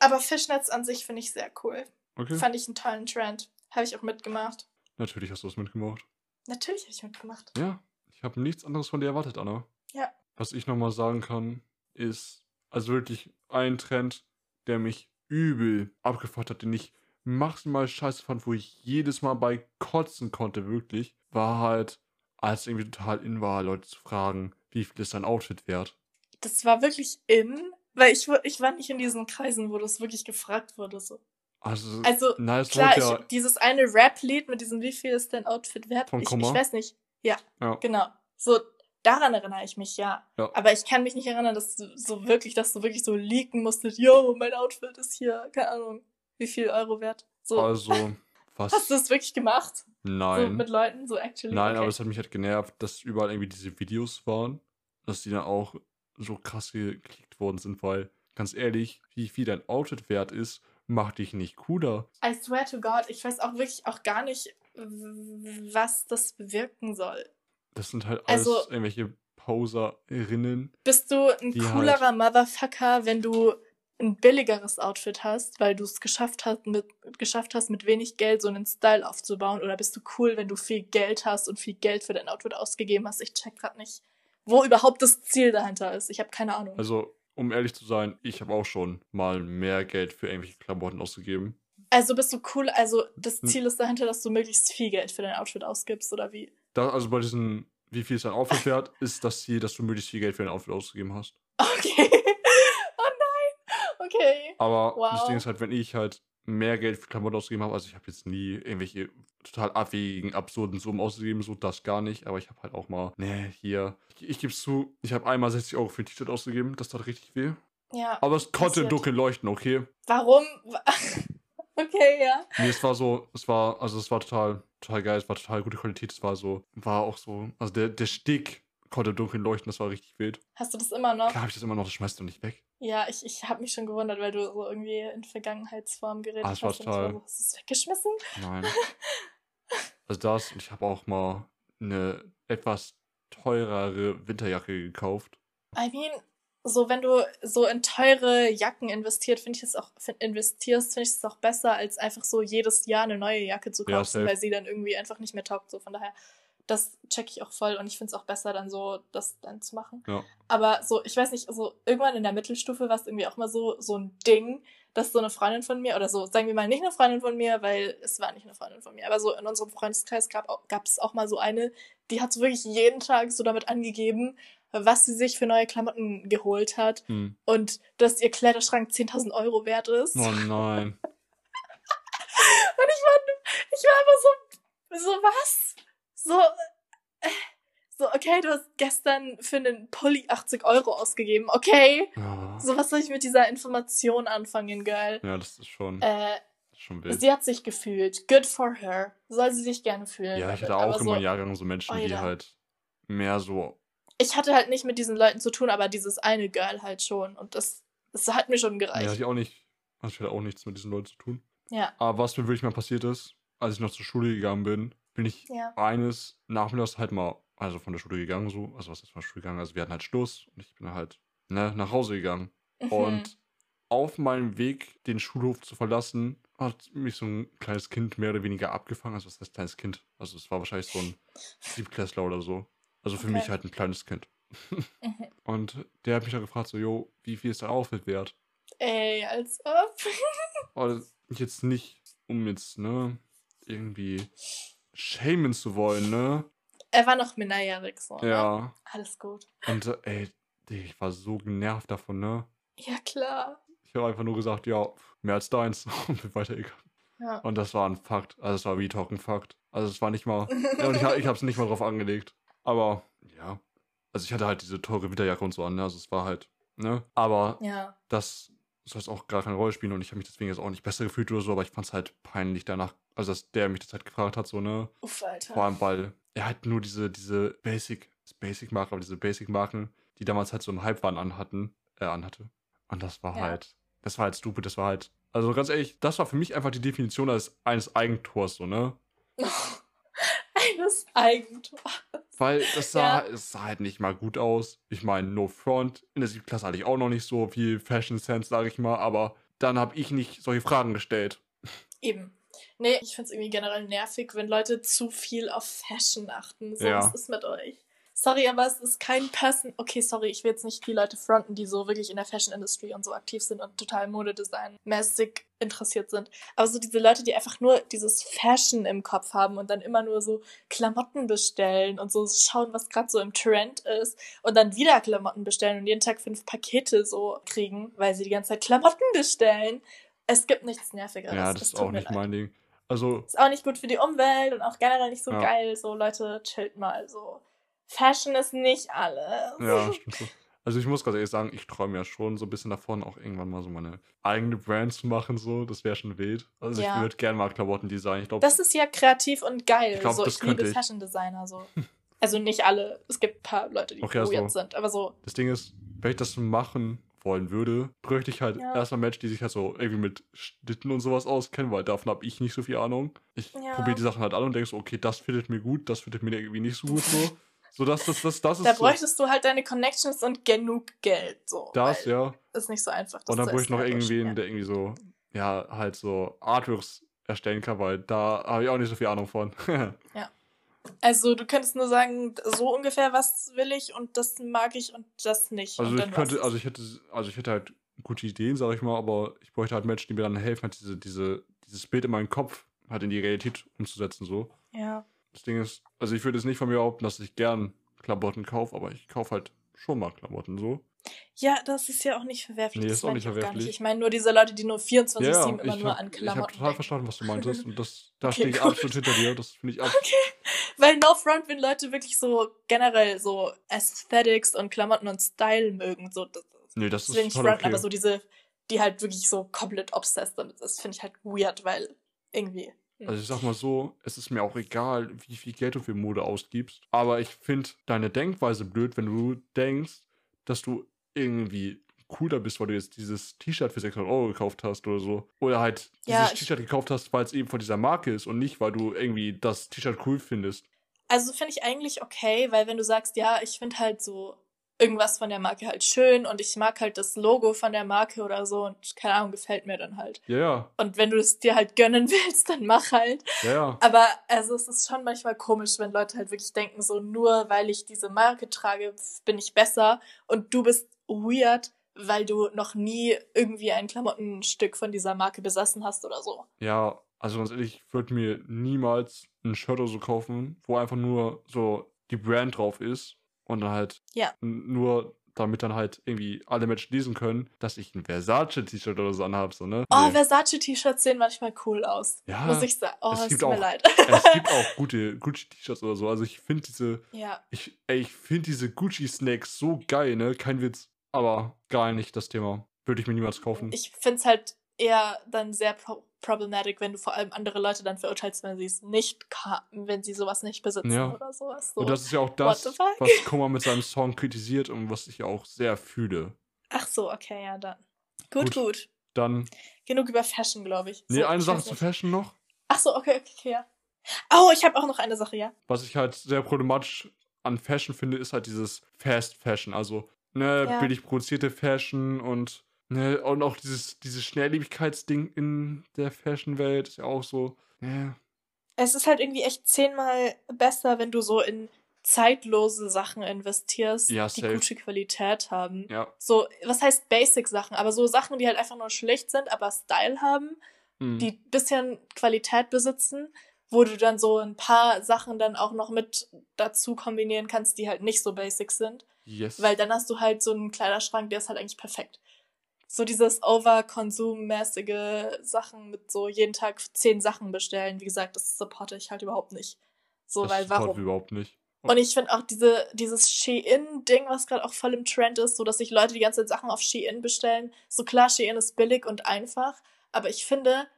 Aber Fischnetz an sich finde ich sehr cool. Okay. Fand ich einen tollen Trend. Habe ich auch mitgemacht. Natürlich hast du das mitgemacht. Natürlich habe ich mitgemacht. Ja. Ich habe nichts anderes von dir erwartet, Anna. Ja. Was ich nochmal sagen kann, ist, also wirklich ein Trend, der mich übel abgefuckt hat, den ich maximal scheiße fand, wo ich jedes Mal bei kotzen konnte, wirklich, war halt, als irgendwie total in war, Leute zu fragen, wie viel ist dein Outfit wert. Das war wirklich in, weil ich, ich war nicht in diesen Kreisen, wo das wirklich gefragt wurde. So. Also, Also, es Klar, ja, ich, dieses eine Rap-Lied mit diesem Wie viel ist dein Outfit wert? Von ich, Komma? ich weiß nicht. Ja, Ja. genau. So, daran erinnere ich mich, ja. Ja. Aber ich kann mich nicht erinnern, dass du so wirklich, dass du wirklich so leaken musstest, yo, mein Outfit ist hier, keine Ahnung, wie viel Euro wert. So, also, was? hast du das wirklich gemacht? So Nein. mit Leuten, so actually? Nein, okay. aber es hat mich halt genervt, dass überall irgendwie diese Videos waren, dass die dann auch so krass geklickt worden sind, weil, ganz ehrlich, wie viel dein Outfit wert ist, macht dich nicht cooler. I swear to God, ich weiß auch wirklich auch gar nicht, was das bewirken soll. Das sind halt alles Also- irgendwelche Poserinnen. Bist du ein Die halt coolerer Motherfucker, wenn du ein billigeres Outfit hast, weil du es geschafft hast, mit, geschafft hast, mit wenig Geld so einen Style aufzubauen? Oder bist du cool, wenn du viel Geld hast und viel Geld für dein Outfit ausgegeben hast? Ich check grad nicht, wo überhaupt das Ziel dahinter ist. Ich habe keine Ahnung. Also, um ehrlich zu sein, ich habe auch schon mal mehr Geld für irgendwelche Klamotten ausgegeben. Also bist du cool, also das Hm. Ziel ist dahinter, dass du möglichst viel Geld für dein Outfit ausgibst, oder wie? Da, also bei diesen, wie viel ist dein Outfit wert, ist das Ziel, dass du möglichst viel Geld für dein Outfit ausgegeben hast. Okay. oh nein. Okay. Aber Wow. das Ding ist halt, wenn ich halt mehr Geld für Klamotten ausgegeben habe, also ich habe jetzt nie irgendwelche total abwegigen, absurden Summen ausgegeben, so das gar nicht, aber ich habe halt auch mal, ne, hier, ich, ich gebe es zu, ich habe einmal 60 Euro für ein T-Shirt ausgegeben, das tat richtig weh. Ja. Aber es konnte Passiert. dunkel leuchten, okay? Warum? okay, ja. Nee, es war so, es war, also es war total, total geil, es war total gute Qualität, es war so, war auch so, also der, der Stick konnte dunkel leuchten, das war richtig wild. Hast du das immer noch? Klar habe ich das immer noch, das schmeißt du nicht weg. Ja, ich, ich habe mich schon gewundert, weil du so irgendwie in Vergangenheitsform geredet Ah, war hast. und ich total- so, hast du es weggeschmissen? Nein. also das, und ich habe auch mal eine etwas teurere Winterjacke gekauft. I mean, so wenn du so in teure Jacken investiert, finde ich es auch find, investierst, finde ich es auch besser, als einfach so jedes Jahr eine neue Jacke zu Ja, kaufen, safe. weil sie dann irgendwie einfach nicht mehr taugt. So von daher, das check ich auch voll und ich finde es auch besser, dann so das dann zu machen. Ja. Aber so, ich weiß nicht, so irgendwann in der Mittelstufe war es irgendwie auch mal so, so ein Ding, dass so eine Freundin von mir, oder so, sagen wir mal nicht eine Freundin von mir, weil es war nicht eine Freundin von mir, aber so in unserem Freundeskreis gab es auch mal so eine, die hat so wirklich jeden Tag so damit angegeben, was sie sich für neue Klamotten geholt hat Hm. und dass ihr Kleiderschrank 10.000 Euro wert ist. Oh nein. Und ich war, ich war einfach so, so was? So, äh, so, okay, du hast gestern für einen Pulli 80 Euro ausgegeben, okay? Ja, So, was soll ich mit dieser Information anfangen, Girl? ja das ist schon, Äh, sie hat sich gefühlt. Good for her. Soll sie sich gerne fühlen. Ja, ich hatte Aber auch so, immer Jahrgang so Menschen, die Alter. halt mehr so. Ich hatte halt nicht mit diesen Leuten zu tun, aber dieses eine Girl halt schon. Und das, das hat mir schon Ja, hatte gereicht. ich auch nicht. Also ich hatte auch nichts mit diesen Leuten zu tun. Ja, Aber was mir wirklich mal passiert ist, als ich noch zur Schule gegangen bin, bin ich ja. eines Nachmittags halt mal, also von der Schule gegangen so, also was ist von der Schule gegangen, also wir hatten halt Schluss und ich bin halt, ne, nach Hause gegangen. Mhm. Und auf meinem Weg, den Schulhof zu verlassen, hat mich so ein kleines Kind mehr oder weniger abgefangen. Also was heißt kleines Kind? Also es war wahrscheinlich so ein Siebklässler oder so. Also für Okay. mich halt ein kleines Kind. Und der hat mich dann gefragt, so, jo, wie viel ist dein Outfit wert? Ey, als ob. Aber jetzt nicht, um jetzt, ne, irgendwie shamen zu wollen, ne? er war noch minderjährig, so. Ne? Ja. Alles gut. Und äh, ey, ich war so genervt davon, ne? Ja, klar. Ich habe einfach nur gesagt, ja, mehr als deins und bin weitergegangen. Ja. Und das war ein Fakt. Also es war wie Talk ein Fakt. Also es war nicht mal. ja, und ich, ich habe es nicht mal drauf angelegt. Aber ja. Also ich hatte halt diese teure Winterjacke und so an, ne? Also es war halt, ne? Aber ja. das soll jetzt auch gar keine Rolle spielen und ich habe mich deswegen jetzt auch nicht besser gefühlt oder so, aber ich fand es halt peinlich danach, also dass der mich das halt gefragt hat, so, ne? Uff, Alter. Vor allem, weil er halt nur diese, diese Basic, das Basic-Marken, aber diese Basic-Marken, die damals halt so im Hype waren, anhatten, äh, anhatte. Und das war Ja. halt, das war halt stupid, das war halt, also ganz ehrlich, das war für mich einfach die Definition als eines Eigentors, so, ne? Eines Eigentums. Weil das sah, Ja. es sah halt nicht mal gut aus. Ich meine, no front. In der siebten Klasse hatte ich auch noch nicht so viel Fashion Sense, sage ich mal, aber dann habe ich nicht solche Fragen gestellt. Eben. Nee, ich find's irgendwie generell nervig, wenn Leute zu viel auf Fashion achten. So, Ja. was ist mit euch? Sorry, aber es ist kein Person. Okay, sorry, ich will jetzt nicht die Leute fronten, die so wirklich in der Fashion Industry und so aktiv sind und total Modedesign-mäßig interessiert sind. Aber so diese Leute, die einfach nur dieses Fashion im Kopf haben und dann immer nur so Klamotten bestellen und so schauen, was gerade so im Trend ist und dann wieder Klamotten bestellen und jeden Tag fünf Pakete so kriegen, weil sie die ganze Zeit Klamotten bestellen. Es gibt nichts Nervigeres. ja, das Es ist auch nicht leid. mein Ding. Also, Ist auch nicht gut für die Umwelt und auch generell nicht so Ja. geil. So, Leute, chillt mal so. Fashion ist nicht alles. ja, stimmt so. Also ich muss ganz ehrlich sagen, ich träume ja schon so ein bisschen davon, auch irgendwann mal so meine eigene Brand zu machen, so. Das wäre schon wild. Also Ja. ich würde gerne mal Klamotten designen. Ich glaube, Das ist ja kreativ und geil. Ich glaub, so, ich liebe ich. Fashion Designer so. Also nicht alle. Es gibt ein paar Leute, die Okay, also- weird sind. Aber so, das Ding ist, wenn ich das machen wollen würde, bräuchte ich halt Ja. erstmal Menschen, die sich halt so irgendwie mit Schnitten und sowas auskennen, weil davon habe ich nicht so viel Ahnung. Ich Ja. probiere die Sachen halt an und denke so, okay, das findet mir gut, das findet mir irgendwie nicht so gut so. So, das, das, das, das ist da so, bräuchtest du halt deine Connections und genug Geld. So, das, ja. Ist nicht so einfach. Und dann bräuchte ich noch irgendwen, ja. der irgendwie so, ja, halt so Artworks erstellen kann, weil da habe ich auch nicht so viel Ahnung von. Also, du könntest nur sagen, so ungefähr, was will ich und das mag ich und das nicht. Also ich könnte, also ich hätte, also ich hätte halt gute Ideen, sage ich mal, aber ich bräuchte halt Menschen, die mir dann helfen, halt diese, diese, dieses Bild in meinem Kopf halt in die Realität umzusetzen, so. Ja. Das Ding ist, also ich würde es nicht von mir behaupten, dass ich gern Klamotten kaufe, aber ich kaufe halt schon mal Klamotten, so. Ja, das ist ja auch nicht verwerflich. Nee, das ist auch nicht verwerflich. Ich meine nur diese Leute, die nur 24-7 Ja, immer ich nur hab- an Ich habe Klamotten total verstanden, was du meintest und das, da Okay, stehe ich gut. absolut hinter dir, das finde ich absolut, Weil No Front, wenn Leute wirklich so generell so Aesthetics und Klamotten und Style mögen, so das, nee, das das ist nicht fronten, okay. aber so diese, die halt wirklich so komplett obsessed damit ist, finde ich halt weird, weil irgendwie. Also ich sag mal so, es ist mir auch egal, wie viel Geld du für Mode ausgibst. Aber ich finde deine Denkweise blöd, wenn du denkst, dass du irgendwie cooler bist, weil du jetzt dieses T-Shirt für 600 Euro gekauft hast oder so. Oder halt Ja, dieses T-Shirt gekauft hast, weil es eben von dieser Marke ist und nicht, weil du irgendwie das T-Shirt cool findest. Also finde ich eigentlich okay, weil wenn du sagst, ja, ich finde halt so irgendwas von der Marke halt schön und ich mag halt das Logo von der Marke oder so und keine Ahnung, gefällt mir dann halt. Ja, ja, Und wenn du es dir halt gönnen willst, dann mach halt. ja, ja. Aber also es ist schon manchmal komisch, wenn Leute halt wirklich denken, so nur weil ich diese Marke trage, bin ich besser und du bist weird, weil du noch nie irgendwie ein Klamottenstück von dieser Marke besessen hast oder so. Ja, also ganz ehrlich, ich würde mir niemals ein Shirt oder so kaufen, wo einfach nur so die Brand drauf ist und dann halt Ja. nur damit dann halt irgendwie alle Menschen lesen können, dass ich ein Versace-T-Shirt oder so anhabe, so, ne? Oh, Nee. Versace-T-Shirts sehen manchmal cool aus. Ja, Muss ich sagen. Oh, es es tut mir auch- leid. es gibt auch gute Gucci-T-Shirts oder so. Also ich finde diese, ja. ich, ey, ich finde diese Gucci-Snacks so geil, ne? Kein Witz. Aber gar nicht das Thema. Würde ich mir niemals kaufen. Ich finde es halt eher dann sehr pro problematic, wenn du vor allem andere Leute dann verurteilst, wenn sie es nicht ka- wenn sie sowas nicht besitzen Ja. oder sowas. So. Und das ist ja auch das, was Kummer mit seinem Song kritisiert und was ich auch sehr fühle. Ach so, okay, ja, dann. Gut, Gut. gut. Dann, Genug über Fashion, glaube ich. nee, So, eine Sache zu. Fashion noch. Ach so, okay, okay, okay, ja. Oh, ich habe auch noch eine Sache, ja. Was ich halt sehr problematisch an Fashion finde, ist halt dieses Fast Fashion. Also, ne, Ja. billig produzierte Fashion und, ne, und auch dieses, dieses Schnelllebigkeitsding in der Fashion-Welt ist ja auch so, ne, Es ist halt irgendwie echt zehnmal besser, wenn du so in zeitlose Sachen investierst, Ja, die gute Qualität haben. ja. So, was heißt Basic-Sachen? Aber so Sachen, die halt einfach nur schlicht sind, aber Style haben, hm. die bisschen Qualität besitzen, wo du dann so ein paar Sachen dann auch noch mit dazu kombinieren kannst, die halt nicht so basic sind. yes. Weil dann hast du halt so einen Kleiderschrank, der ist halt eigentlich perfekt. So dieses Overkonsum-mäßige Sachen mit so jeden Tag zehn Sachen bestellen. Wie gesagt, das supporte ich halt überhaupt nicht. So, das weil warum? überhaupt nicht. Und ich finde auch diese, dieses Shein-Ding, was gerade auch voll im Trend ist, so dass sich Leute die ganze Zeit Sachen auf Shein bestellen. So klar, Shein ist billig und einfach, aber ich finde,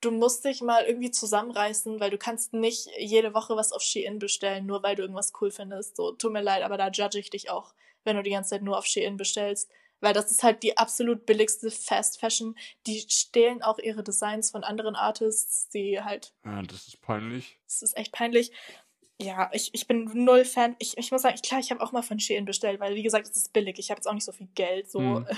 du musst dich mal irgendwie zusammenreißen, weil du kannst nicht jede Woche was auf Shein bestellen, nur weil du irgendwas cool findest. So, tut mir leid, aber da judge ich dich auch, wenn du die ganze Zeit nur auf Shein bestellst. Weil das ist halt die absolut billigste Fast Fashion. Die stehlen auch ihre Designs von anderen Artists, die halt Ja, das ist peinlich. es ist echt peinlich. Ja, ich, ich bin null Fan. Ich, ich muss sagen, klar, ich habe auch mal von Shein bestellt, weil, wie gesagt, es ist billig. Ich habe jetzt auch nicht so viel Geld. So. Hm.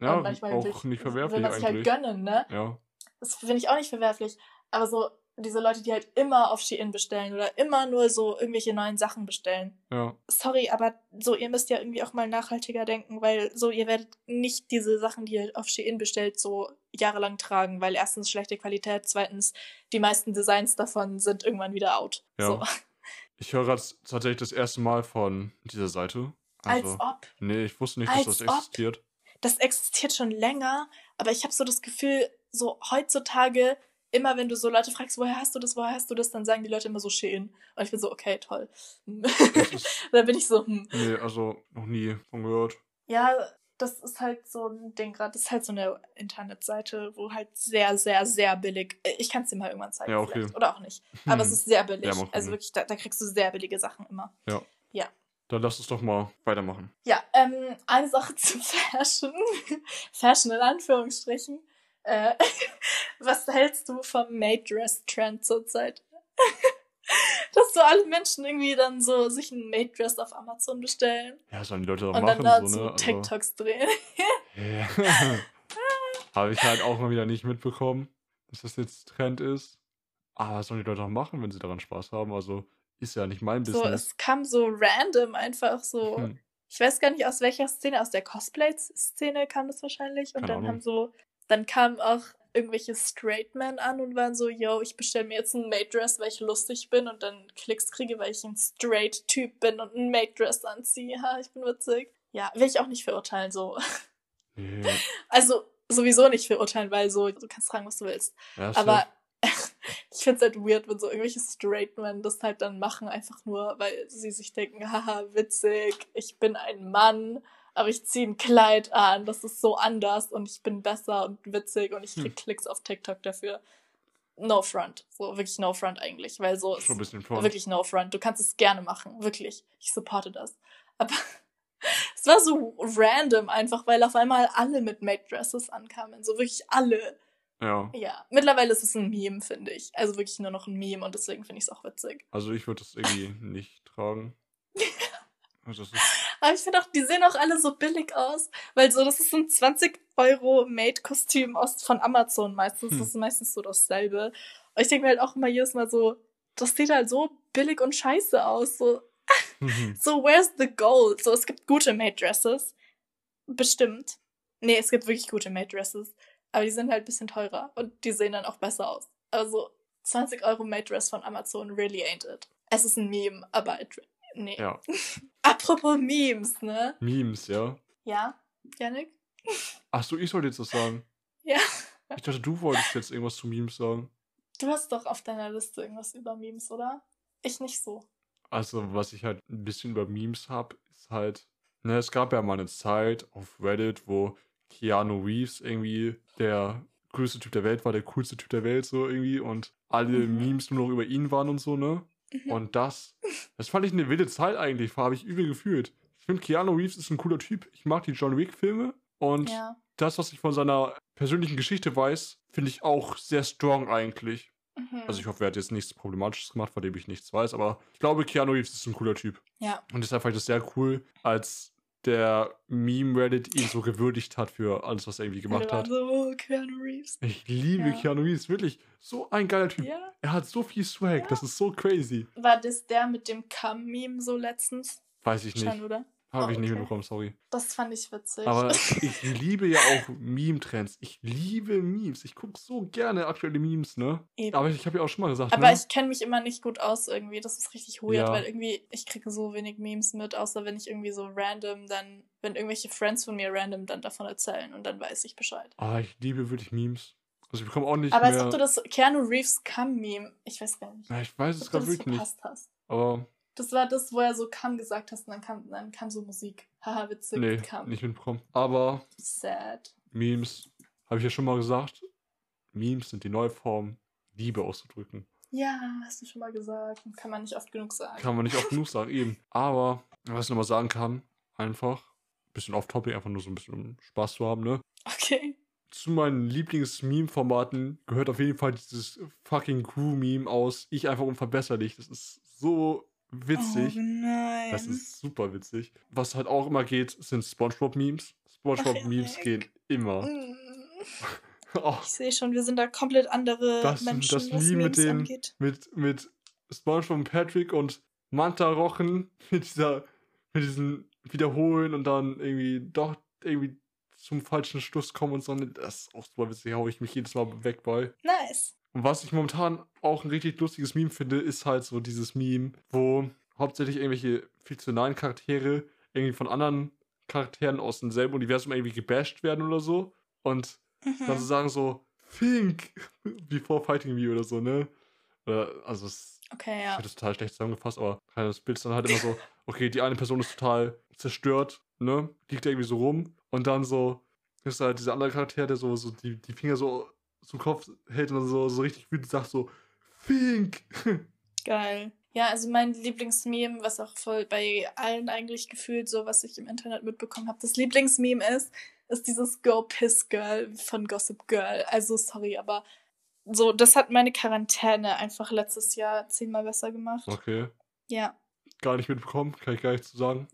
Ja, will auch ich- nicht will verwerflich man sich halt eigentlich. gönnen, ne? ja. Das finde ich auch nicht verwerflich. Aber so diese Leute, die halt immer auf Shein bestellen oder immer nur so irgendwelche neuen Sachen bestellen. Ja. Sorry, aber so, ihr müsst ja irgendwie auch mal nachhaltiger denken, weil so, ihr werdet nicht diese Sachen, die ihr auf Shein bestellt, so jahrelang tragen, weil erstens schlechte Qualität, zweitens die meisten Designs davon sind irgendwann wieder out. Ja. So. Ich höre gerade tatsächlich das erste Mal von dieser Seite. Also, Als ob. nee, ich wusste nicht, dass das ob. existiert. das existiert schon länger, aber ich habe so das Gefühl, so heutzutage, immer wenn du so Leute fragst, woher hast du das, woher hast du das, dann sagen die Leute immer so Shein. Und ich bin so, okay, toll. Ist, dann bin ich so, hm. nee, also noch nie von gehört. Ja, das ist halt so ein Ding gerade. Das ist halt so eine Internetseite, wo halt sehr, sehr, sehr billig. äh, Ich kann es dir mal irgendwann zeigen. Ja, okay. vielleicht. Oder auch nicht. Aber es Hm. ist sehr billig. Ja, also wirklich, da, da kriegst du sehr billige Sachen immer. Dann lass uns doch mal weitermachen. Ja, ähm, eine Sache zu Fashion. Fashion in Anführungsstrichen. Äh, was hältst du vom Maid-Dress-Trend zurzeit? Dass so alle Menschen irgendwie dann so sich ein Maid-Dress auf Amazon bestellen Ja, sollen die Leute doch und machen, dann da so, so ne? Also, TikToks drehen. ja. Habe ich halt auch mal wieder nicht mitbekommen, dass das jetzt Trend ist. Aber was sollen die Leute auch machen, wenn sie daran Spaß haben? Also, ist ja nicht mein So, Business. es kam so random einfach so. Hm. Ich weiß gar nicht aus welcher Szene, aus der Cosplay-Szene kam das wahrscheinlich. Und Keine dann Ahnung. haben so, dann kamen auch irgendwelche Straight Men an und waren so, yo, ich bestelle mir jetzt ein Maid-Dress, weil ich lustig bin und dann Klicks kriege, weil ich ein Straight-Typ bin und ein Maid-Dress anziehe. Ha, ich bin witzig. Ja, will ich auch nicht verurteilen, so. Nee. Also, sowieso nicht verurteilen, weil so, du kannst fragen, was du willst. Ja, Aber ich find's halt weird, wenn so irgendwelche Straight Men das halt dann machen, einfach nur, weil sie sich denken, haha, witzig, ich bin ein Mann, aber ich ziehe ein Kleid an, das ist so anders und ich bin besser und witzig und ich krieg Hm. Klicks auf TikTok dafür. No front. So, wirklich no front eigentlich, weil so ist wirklich no front. Du kannst es gerne machen, wirklich. Ich supporte das. Aber es war so random einfach, weil auf einmal alle mit Maid-Dresses ankamen. So wirklich alle. Ja. Ja, mittlerweile ist es ein Meme, finde ich. Also wirklich nur noch ein Meme und deswegen finde ich es auch witzig. Also, ich würde das irgendwie nicht tragen. Also, das ist, Aber ich finde auch, die sehen auch alle so billig aus, weil so, das ist so ein 20 Euro Made-Kostüm aus von Amazon meistens. Hm. Das ist meistens so dasselbe. Und ich denke mir halt auch immer jedes Mal so, das sieht halt so billig und scheiße aus. So, so where's the gold? So, es gibt gute Made-Dresses. Bestimmt. Nee, es gibt wirklich gute Made-Dresses. Aber die sind halt ein bisschen teurer und die sehen dann auch besser aus. Also 20 Euro Made-Dress von Amazon really ain't it. Es ist ein Meme, aber it, Nee. Ja. Apropos Memes, ne? Memes, ja. Ja, Janik? Achso, ich sollte jetzt was sagen. Ja. Ich dachte, du wolltest jetzt irgendwas zu Memes sagen. Du hast doch auf deiner Liste irgendwas über Memes, oder? Ich nicht so. Also, was ich halt ein bisschen über Memes habe, ist halt, ne, es gab ja mal eine Zeit auf Reddit, wo Keanu Reeves irgendwie der größte Typ der Welt war, der coolste Typ der Welt, so irgendwie, und alle Mhm. Memes nur noch über ihn waren und so, ne? Mhm. Und das, das fand ich eine wilde Zeit eigentlich, habe ich übel gefühlt. Ich finde, Keanu Reeves ist ein cooler Typ. Ich mag die John Wick-Filme und Ja. das, was ich von seiner persönlichen Geschichte weiß, finde ich auch sehr strong eigentlich. Mhm. Also ich hoffe, er hat jetzt nichts Problematisches gemacht, von dem ich nichts weiß, aber ich glaube, Keanu Reeves ist ein cooler Typ. ja. Und deshalb fand ich das sehr cool, als der Meme-Reddit ihn so gewürdigt hat für alles, was er irgendwie gemacht hat. So, oh, Keanu Reeves. Ich liebe Ja. Keanu Reeves, wirklich. So ein geiler Typ. Ja. Er hat so viel Swag, Ja. das ist so crazy. War das der mit dem Cum-Meme so letztens? Weiß ich nicht. oder? Habe Oh, ich nicht okay. mitbekommen, sorry. Das fand ich witzig. Aber ich liebe ja auch Meme-Trends. Ich liebe Memes. Ich gucke so gerne aktuelle Memes, ne? Eben. Aber ich, ich habe ja auch schon mal gesagt, Aber ne? ich kenne mich immer nicht gut aus irgendwie. Das ist richtig weird, Ja. weil irgendwie ich kriege so wenig Memes mit, außer wenn ich irgendwie so random dann, wenn irgendwelche Friends von mir random dann davon erzählen und dann weiß ich Bescheid. Ah, ich liebe wirklich Memes. Also ich bekomme auch nicht Aber als ob du das Keanu Reeves Cum-Meme, ich weiß gar nicht, Ja, ich weiß es gerade wirklich nicht. hast. Aber Das war das, wo er so Cum gesagt hast und dann kam, dann kam so Musik. Haha, witzig, nee, Cum. nicht mitbekommen. Aber Sad. Memes, habe ich ja schon mal gesagt, Memes sind die neue Form, Liebe auszudrücken. Ja, hast du schon mal gesagt. Kann man nicht oft genug sagen. Kann man nicht oft genug sagen, eben. Aber, was ich nochmal sagen kann, einfach, bisschen off-topic, einfach nur so ein bisschen um Spaß zu haben, ne? Okay. Zu meinen Lieblings-Meme-Formaten gehört auf jeden Fall dieses fucking Crew-Meme aus Ich einfach unverbesserlich. Das ist so witzig. Oh nein. Das ist super witzig. Was halt auch immer geht, sind Spongebob-Memes. Spongebob-Memes gehen immer. Mm. Oh, Ich sehe schon, wir sind da komplett andere Das- Menschen, das was Meme mit den- angeht. mit, mit SpongeBob und Patrick und Manta Rochen mit dieser, mit diesen Wiederholen und dann irgendwie doch irgendwie zum falschen Schluss kommen und so. Das ist auch super witzig, hau ich mich jedes Mal weg bei. Nice. Und was ich momentan auch ein richtig lustiges Meme finde, ist halt so dieses Meme, wo hauptsächlich irgendwelche fiktionalen Charaktere irgendwie von anderen Charakteren aus demselben Universum irgendwie gebasht werden oder so. Und dann so Mhm. sagen so, Think before fighting me oder so, ne? Oder, also es Okay, ich ja. das total schlecht zusammengefasst, aber das Bild ist dann halt immer so, okay, die eine Person ist total zerstört, ne? Liegt irgendwie so rum und dann so ist halt dieser andere Charakter, der so, so die, die Finger so zum Kopf hält und dann so, so richtig wütend sagt so, Think! Geil. Ja, also mein Lieblingsmeme, was auch voll bei allen eigentlich gefühlt so, was ich im Internet mitbekommen habe, das Lieblingsmeme ist, ist dieses Go Piss Girl von Gossip Girl. Also sorry, aber so, das hat meine Quarantäne einfach letztes Jahr zehnmal besser gemacht. Okay, Ja. gar nicht mitbekommen, kann ich gar nicht zu sagen.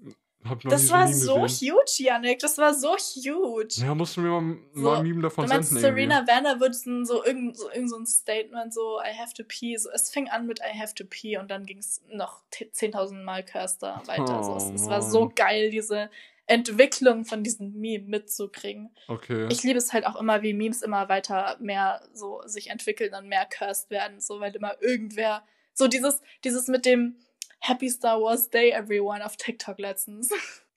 Das war so so gesehen. huge, Yannick. Das war so huge. Ja, musst du mir mal, So, mal ein Meme davon Du meinst, senden irgendwie. Serena Werner würde so irgend, so irgend so ein Statement, so I have to pee. So, es fing an mit I have to pee und dann ging es noch 10.000 Mal Cursor weiter. so, es, Oh, es war so Mann. geil, diese Entwicklung von diesem Meme mitzukriegen. Okay. Ich liebe es halt auch immer, wie Memes immer weiter mehr so sich entwickeln und mehr cursed werden, so weil immer irgendwer so dieses dieses mit dem Happy Star Wars Day everyone auf TikTok letztens.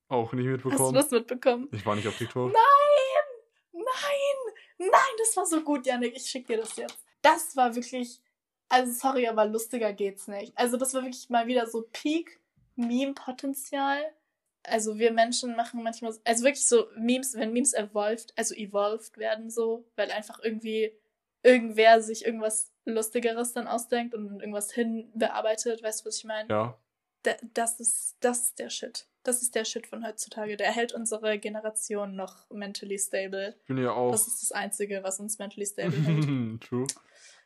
auch nicht Hast du mitbekommen. das mitbekommen? Ich war nicht auf TikTok. Nein! Nein! Nein, das war so gut, Janik. Ich schick dir das jetzt. Das war wirklich. Also, sorry, aber lustiger geht's nicht. Also, das war wirklich mal wieder so Peak Meme-Potenzial. Also, wir Menschen machen manchmal. Also, wirklich so Memes, wenn Memes evolved, also evolved werden so, weil einfach irgendwie irgendwer sich irgendwas Lustigeres dann ausdenkt und irgendwas hinbearbeitet. Weißt du, was ich meine? Ja. Da- das ist, das ist der Shit. Das ist der Shit von heutzutage. Der hält unsere Generation noch mentally stable. Ich bin ja auch. Das ist das Einzige, was uns mentally stable hält. True.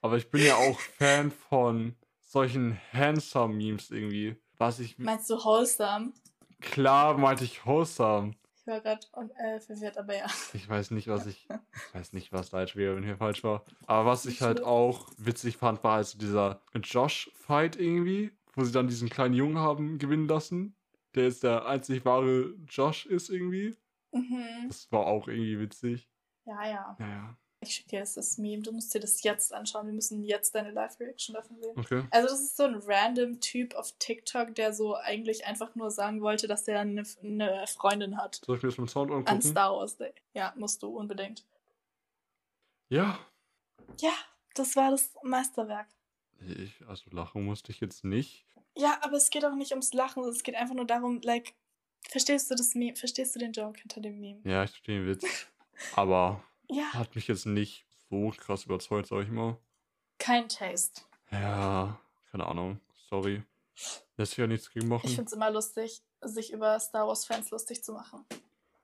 Aber ich bin ja auch Fan von solchen handsome-Memes irgendwie. Was ich. Meinst du wholesome? Klar meinte ich wholesome. Ich war gerade äh, verwirrt, aber ja. Ich weiß nicht, was ich. Ich weiß nicht, was da jetzt wäre, wenn hier falsch war. Aber was ich halt auch witzig fand, war halt so dieser Josh-Fight irgendwie, wo sie dann diesen kleinen Jungen haben gewinnen lassen. Der jetzt der einzig wahre Josh ist irgendwie. Mhm. Das war auch irgendwie witzig. Ja, ja. Naja. Ich schicke dir jetzt das Meme, du musst dir das jetzt anschauen. Wir müssen jetzt deine Live-Reaction davon sehen. Okay. Also das ist so ein random Typ auf TikTok, der so eigentlich einfach nur sagen wollte, dass er eine, eine Freundin hat. Soll ich mir das mit Sound An angucken? Star Wars Day. Ja, musst du unbedingt. Ja. Ja, das war das Meisterwerk. Ich, also lachen musste ich jetzt nicht. Ja, aber es geht auch nicht ums Lachen, es geht einfach nur darum, like, verstehst du das Meme, verstehst du den Joke hinter dem Meme? Ja, ich verstehe den Witz. Aber Ja, hat mich jetzt nicht so krass überzeugt, sag ich mal. kein Taste. Ja, keine Ahnung. Sorry. Lässt sich ja nichts gegen Ich machen. find's immer lustig, sich über Star Wars Fans lustig zu machen.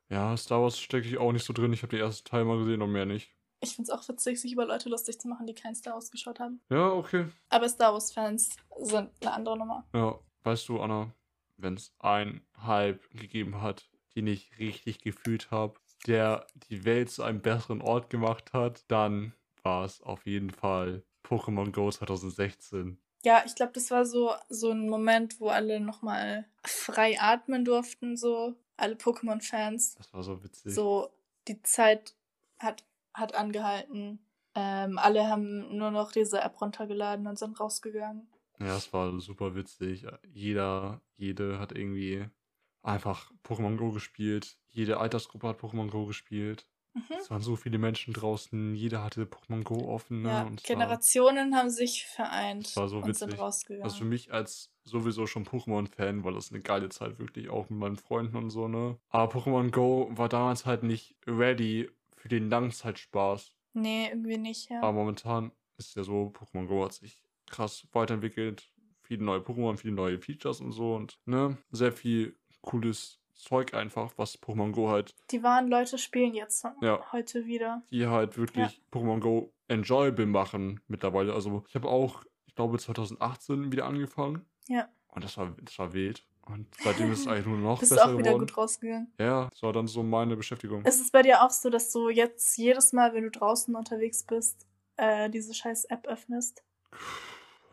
Ja, Star Wars stecke ich auch nicht so drin. Ich habe den ersten Teil mal gesehen und mehr nicht. Ich find's auch witzig, sich über Leute lustig zu machen, die kein Star Wars geschaut haben. Ja, okay. Aber Star Wars Fans sind eine andere Nummer. Ja, weißt du, Anna, wenn es einen Hype gegeben hat, den ich richtig gefühlt habe, der die Welt zu einem besseren Ort gemacht hat, dann war es auf jeden Fall Pokémon Go 2016. Ja, ich glaube, das war so, so ein Moment, wo alle nochmal frei atmen durften, so. Alle Pokémon-Fans. Das war so witzig. So, die Zeit hat, hat angehalten. Ähm, alle haben nur noch diese App runtergeladen und sind rausgegangen. Ja, es war super witzig. Jeder, jede hat irgendwie einfach Pokémon Go gespielt. Jede Altersgruppe hat Pokémon Go gespielt. Mhm. Es waren so viele Menschen draußen. Jeder hatte Pokémon Go offen. Ne? Ja, es war- Generationen haben sich vereint Das war so und sind witzig. rausgegangen. Also für mich als sowieso schon Pokémon-Fan war das eine geile Zeit, wirklich auch mit meinen Freunden und so, ne? Aber Pokémon Go war damals halt nicht ready für den Langzeitspaß. nee, irgendwie nicht, ja. Aber momentan ist ja so, Pokémon Go hat sich krass weiterentwickelt. Viele neue Pokémon, viele neue Features und so und, ne? Sehr viel cooles Zeug einfach, was Pokémon Go halt, Die wahren Leute spielen jetzt Ja. heute wieder. die halt wirklich Pokémon Go enjoyable machen mittlerweile. Also ich habe auch, ich glaube 2018 wieder angefangen. Ja. Und das war, das war wild. Und seitdem ist es eigentlich nur noch Bist besser auch wieder geworden. gut rausgegangen. Ja, das war dann so meine Beschäftigung. Ist es bei dir auch so, dass du jetzt jedes Mal, wenn du draußen unterwegs bist, äh, diese scheiß App öffnest?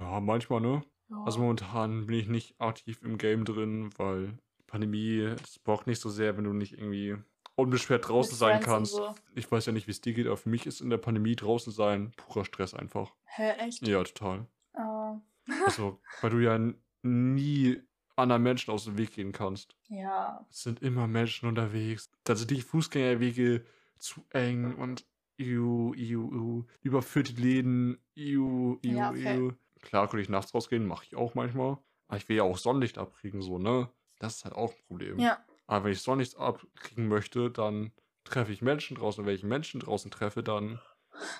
Ja, manchmal, ne? Ja. Also momentan bin ich nicht aktiv im Game drin, weil Pandemie, es braucht nicht so sehr, wenn du nicht irgendwie unbeschwert draußen sein kannst. So. Ich weiß ja nicht, wie es dir geht, aber für mich ist in der Pandemie draußen sein purer Stress einfach. Hä, echt? Ja, total. Oh. Also, weil du ja nie anderen Menschen aus dem Weg gehen kannst. ja. Es sind immer Menschen unterwegs. Da sind die Fußgängerwege zu eng und iu, iu, iu, überfüllte Läden, iu, iu, Ja, okay. iu. Klar könnte ich nachts rausgehen, mache ich auch manchmal. Aber ich will ja auch Sonnenlicht abkriegen, so, ne? Das ist halt auch ein Problem. Ja. Aber wenn ich Sonnenlicht abkriegen möchte, dann treffe ich Menschen draußen. Und wenn ich Menschen draußen treffe, dann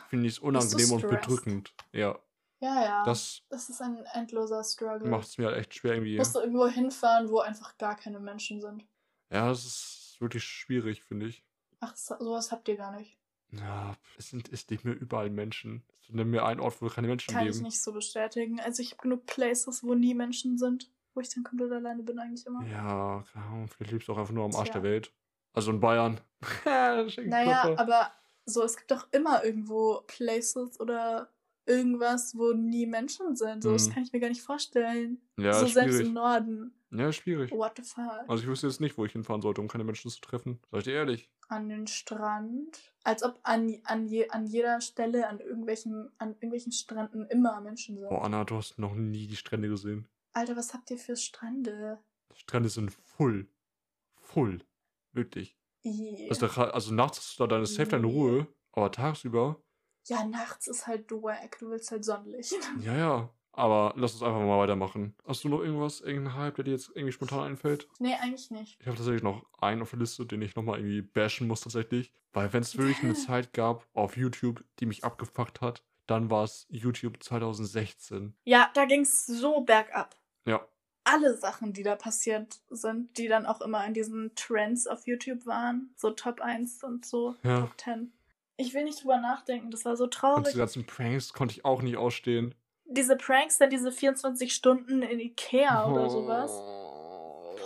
finde ich es unangenehm und bedrückend. Ja, Ja, ja. das das ist ein endloser Struggle. macht es mir halt echt schwer irgendwie. Musst du irgendwo hinfahren, wo einfach gar keine Menschen sind. Ja, das ist wirklich schwierig, finde ich. Ach, so, sowas habt ihr gar nicht. Ja, es sind es nicht mehr überall Menschen. Nimm mir einen Ort, wo keine Menschen Kann leben. ich nicht so bestätigen. Also ich habe genug Places, wo nie Menschen sind, wo ich dann komplett alleine bin eigentlich immer. Ja, keine Ahnung, vielleicht lebst du auch einfach nur am Arsch Tja. der Welt. Also in Bayern. Naja, Schenkenklopfer. aber so, es gibt doch immer irgendwo Places oder irgendwas, wo nie Menschen sind. So, das Mhm. kann ich mir gar nicht vorstellen. ja, so selbst schwierig. im Norden. Ja, schwierig. What the fuck? Also ich wüsste jetzt nicht, wo ich hinfahren sollte, um keine Menschen zu treffen. Sag ich dir ehrlich. An den Strand. Als ob an, an, je, an jeder Stelle, an irgendwelchen, an irgendwelchen Stränden immer Menschen sind. Boah, Anna, du hast noch nie die Strände gesehen. Alter, was habt ihr für Strände? Strände sind full. Full. Wirklich. I. Also, da, also nachts hast du da deine safe deine. Ruhe, aber tagsüber, Ja, nachts ist halt wack. Du willst halt Sonnenlicht. ja, ja. Aber lass uns einfach mal weitermachen. Hast du noch irgendwas, irgendeinen Hype, der dir jetzt irgendwie spontan einfällt? nee, eigentlich nicht. Ich habe tatsächlich noch einen auf der Liste, den ich nochmal irgendwie bashen muss tatsächlich. Weil wenn es wirklich eine Zeit gab auf YouTube, die mich abgefuckt hat, dann war es YouTube 2016. Ja, da ging's so bergab. Ja. alle Sachen, die da passiert sind, die dann auch immer in diesen Trends auf YouTube waren, so Top 1 und so, Ja. Top 10. Ich will nicht drüber nachdenken, das war so Und traurig. diese ganzen Pranks konnte ich auch nicht ausstehen. Diese Pranks, dann diese 24 Stunden in Ikea oder Oh. sowas.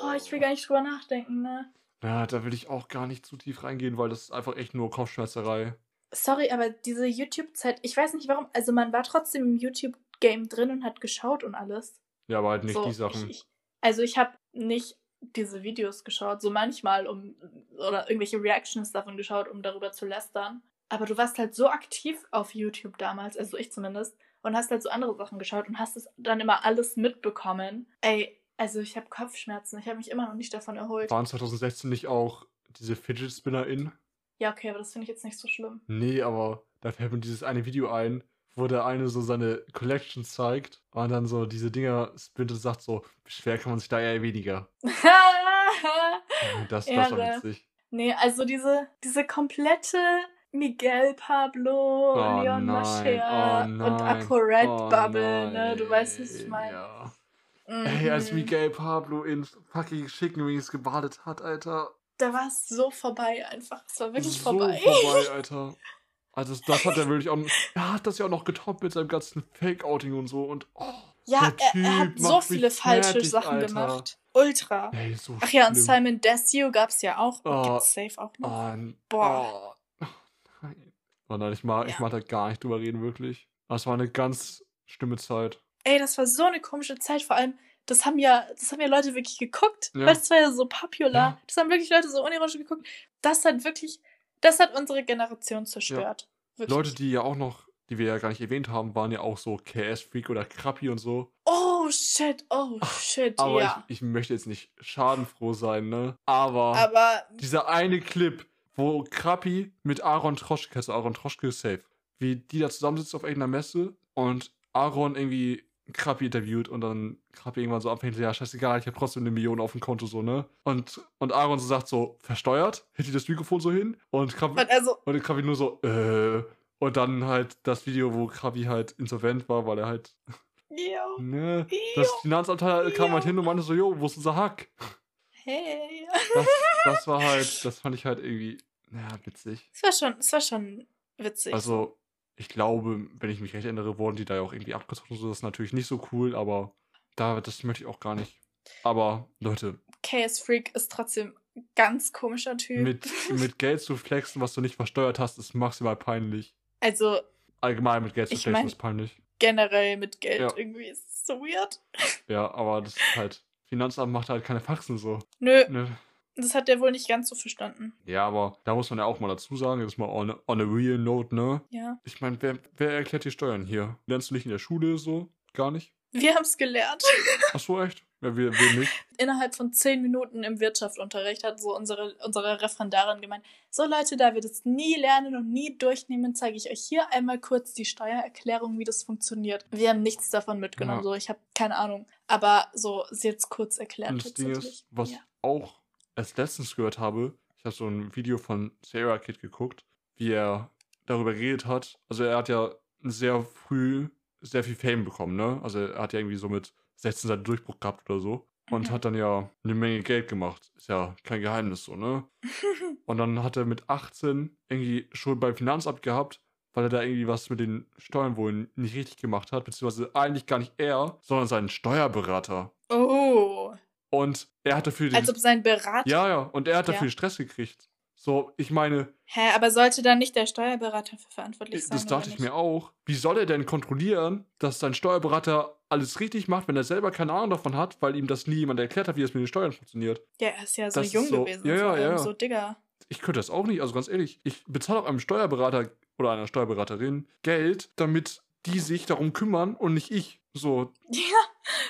Boah, ich will gar nicht drüber nachdenken, ne? Ja, da will ich auch gar nicht zu tief reingehen, weil das ist einfach echt nur Kopfschmerzerei. Sorry, aber diese YouTube-Zeit, ich weiß nicht warum, also man war trotzdem im YouTube-Game drin und hat geschaut und alles. Ja, aber halt nicht so, die Sachen. Ich, ich, also ich habe nicht diese Videos geschaut, so manchmal um oder irgendwelche Reactions davon geschaut, um darüber zu lästern. aber du warst halt so aktiv auf YouTube damals, also ich zumindest, und hast halt so andere Sachen geschaut und hast es dann immer alles mitbekommen. Ey, also ich habe Kopfschmerzen. Ich habe mich immer noch nicht davon erholt. Waren 2016 nicht auch diese Fidget Spinner in? Ja, okay, aber das finde ich jetzt nicht so schlimm. Nee, aber da fällt mir dieses eine Video ein, wo der eine so seine Collection zeigt und dann so diese Dinger spinnt und sagt so, schwer kann man sich da eher weniger. das, das war witzig. Nee, also diese, diese komplette Miguel Pablo, Oh Leon nein, Mascher oh und nein, ApoRed oh Bubble, ne? Du weißt, was ich nein, meine. Ja. Mhm. Ey, als Miguel Pablo in fucking Chicken Wings gebadet hat, Alter. Da war es so vorbei einfach. Es war wirklich so vorbei. vorbei, Alter. Also das, hat er wirklich auch. Er hat das ja auch noch getoppt mit seinem ganzen Fake-Outing und so und. Oh, Ja, er, er hat so viele falsche fertig, Sachen Alter. gemacht. Ultra. ey, so Ach ja, und schlimm. Simon Desue gab's ja auch. Und Oh. gibt's safe auch noch. Oh, n- Boah. Oh, nein. Oh nein, ich mag, ich Ja. mag da gar nicht drüber reden, wirklich. Das war eine ganz schlimme Zeit. Ey, das war so eine komische Zeit. Vor allem, das haben ja, das haben ja Leute wirklich geguckt. Ja. Weil das war ja so popular. Ja. Das haben wirklich Leute so unironisch geguckt. Das hat wirklich, das hat unsere Generation zerstört. Wirklich. Leute, die ja auch noch, die wir ja gar nicht erwähnt haben, waren ja auch so KS-Freak oder Krappi und so. Oh shit, oh shit, Aber ja. ich, ich möchte jetzt nicht schadenfroh sein, ne? Aber, Aber dieser eine Clip, wo Krappi mit Aaron Troschke, also Aaron Troschke ist safe, wie die da zusammensitzen auf irgendeiner Messe und Aaron irgendwie Krappi interviewt und dann Krappi irgendwann so abhängt, ja, scheißegal, ich habe trotzdem eine Million auf dem Konto, so, ne? Und, und Aaron so sagt so, versteuert, hält die das Mikrofon so hin und Krappi, und also, und Krabbi nur so, äh. Und dann halt das Video, wo Krabbi halt insolvent war, weil er halt, yo, ne, yo, das Finanzamt halt kam halt hin und meinte so, jo, wo ist unser Hack? hey. Das, das war halt, das fand ich halt irgendwie, naja, witzig. Es war schon, es war schon witzig. Also, ich glaube, wenn ich mich recht erinnere, wurden die da ja auch irgendwie abgezockt und so, das ist natürlich nicht so cool, aber da, das möchte ich auch gar nicht. Aber, Leute, KS Freak ist trotzdem ein ganz komischer Typ. mit, mit Geld zu flexen, was du nicht versteuert hast, ist maximal peinlich. also Allgemein mit Geld zu flexen mein- ist peinlich. generell mit Geld Ja. irgendwie ist es so weird. Ja, aber das ist halt. Finanzamt macht halt keine Faxen so. Nö, Ne? Das hat der wohl nicht ganz so verstanden. Ja, aber da muss man ja auch mal dazu sagen, jetzt mal on, a- on a real note, ne? Ja. Ich meine, wer, wer erklärt die Steuern hier? Lernst du nicht in der Schule so? Gar nicht? Wir haben es gelernt. Ach so, echt? Ja, wir, wir nicht. Innerhalb von zehn Minuten im Wirtschaftsunterricht hat so unsere, unsere Referendarin gemeint, so Leute, da wir das nie lernen und nie durchnehmen, zeige ich euch hier einmal kurz die Steuererklärung, wie das funktioniert. Wir haben nichts davon mitgenommen, Ja. so ich habe keine Ahnung. Aber so, sie jetzt kurz erklärt Und das Ding ist, was Ja. auch erst letztens gehört habe, ich habe so ein Video von Sarah Kid geguckt, wie er darüber geredet hat. Also er hat ja sehr früh sehr viel Fame bekommen, ne? Also er hat ja irgendwie so mit 16 seinen Durchbruch gehabt oder so. Und Mhm. hat dann ja eine Menge Geld gemacht. Ist ja kein Geheimnis so, ne? Und dann hat er mit 18 irgendwie Schuld beim Finanzamt gehabt, weil er da irgendwie was mit den Steuern wohl nicht richtig gemacht hat, beziehungsweise eigentlich gar nicht er, sondern sein Steuerberater. oh. Und er hat dafür den Als ob sein Berater. ja, ja, und er hat Ja. dafür Stress gekriegt. So, ich meine, Hä, aber sollte dann nicht der Steuerberater für verantwortlich sein? das dachte ich mir auch. Wie soll er denn kontrollieren, dass sein Steuerberater alles richtig macht, wenn er selber keine Ahnung davon hat, weil ihm das nie jemand erklärt hat, wie das mit den Steuern funktioniert? Ja, er ist ja so Das jung so- gewesen. ja, ja, ja. So, Digga. Ich könnte das auch nicht, also ganz ehrlich, ich bezahle auch einem Steuerberater oder einer Steuerberaterin Geld, damit die sich darum kümmern und nicht ich. So, Ja,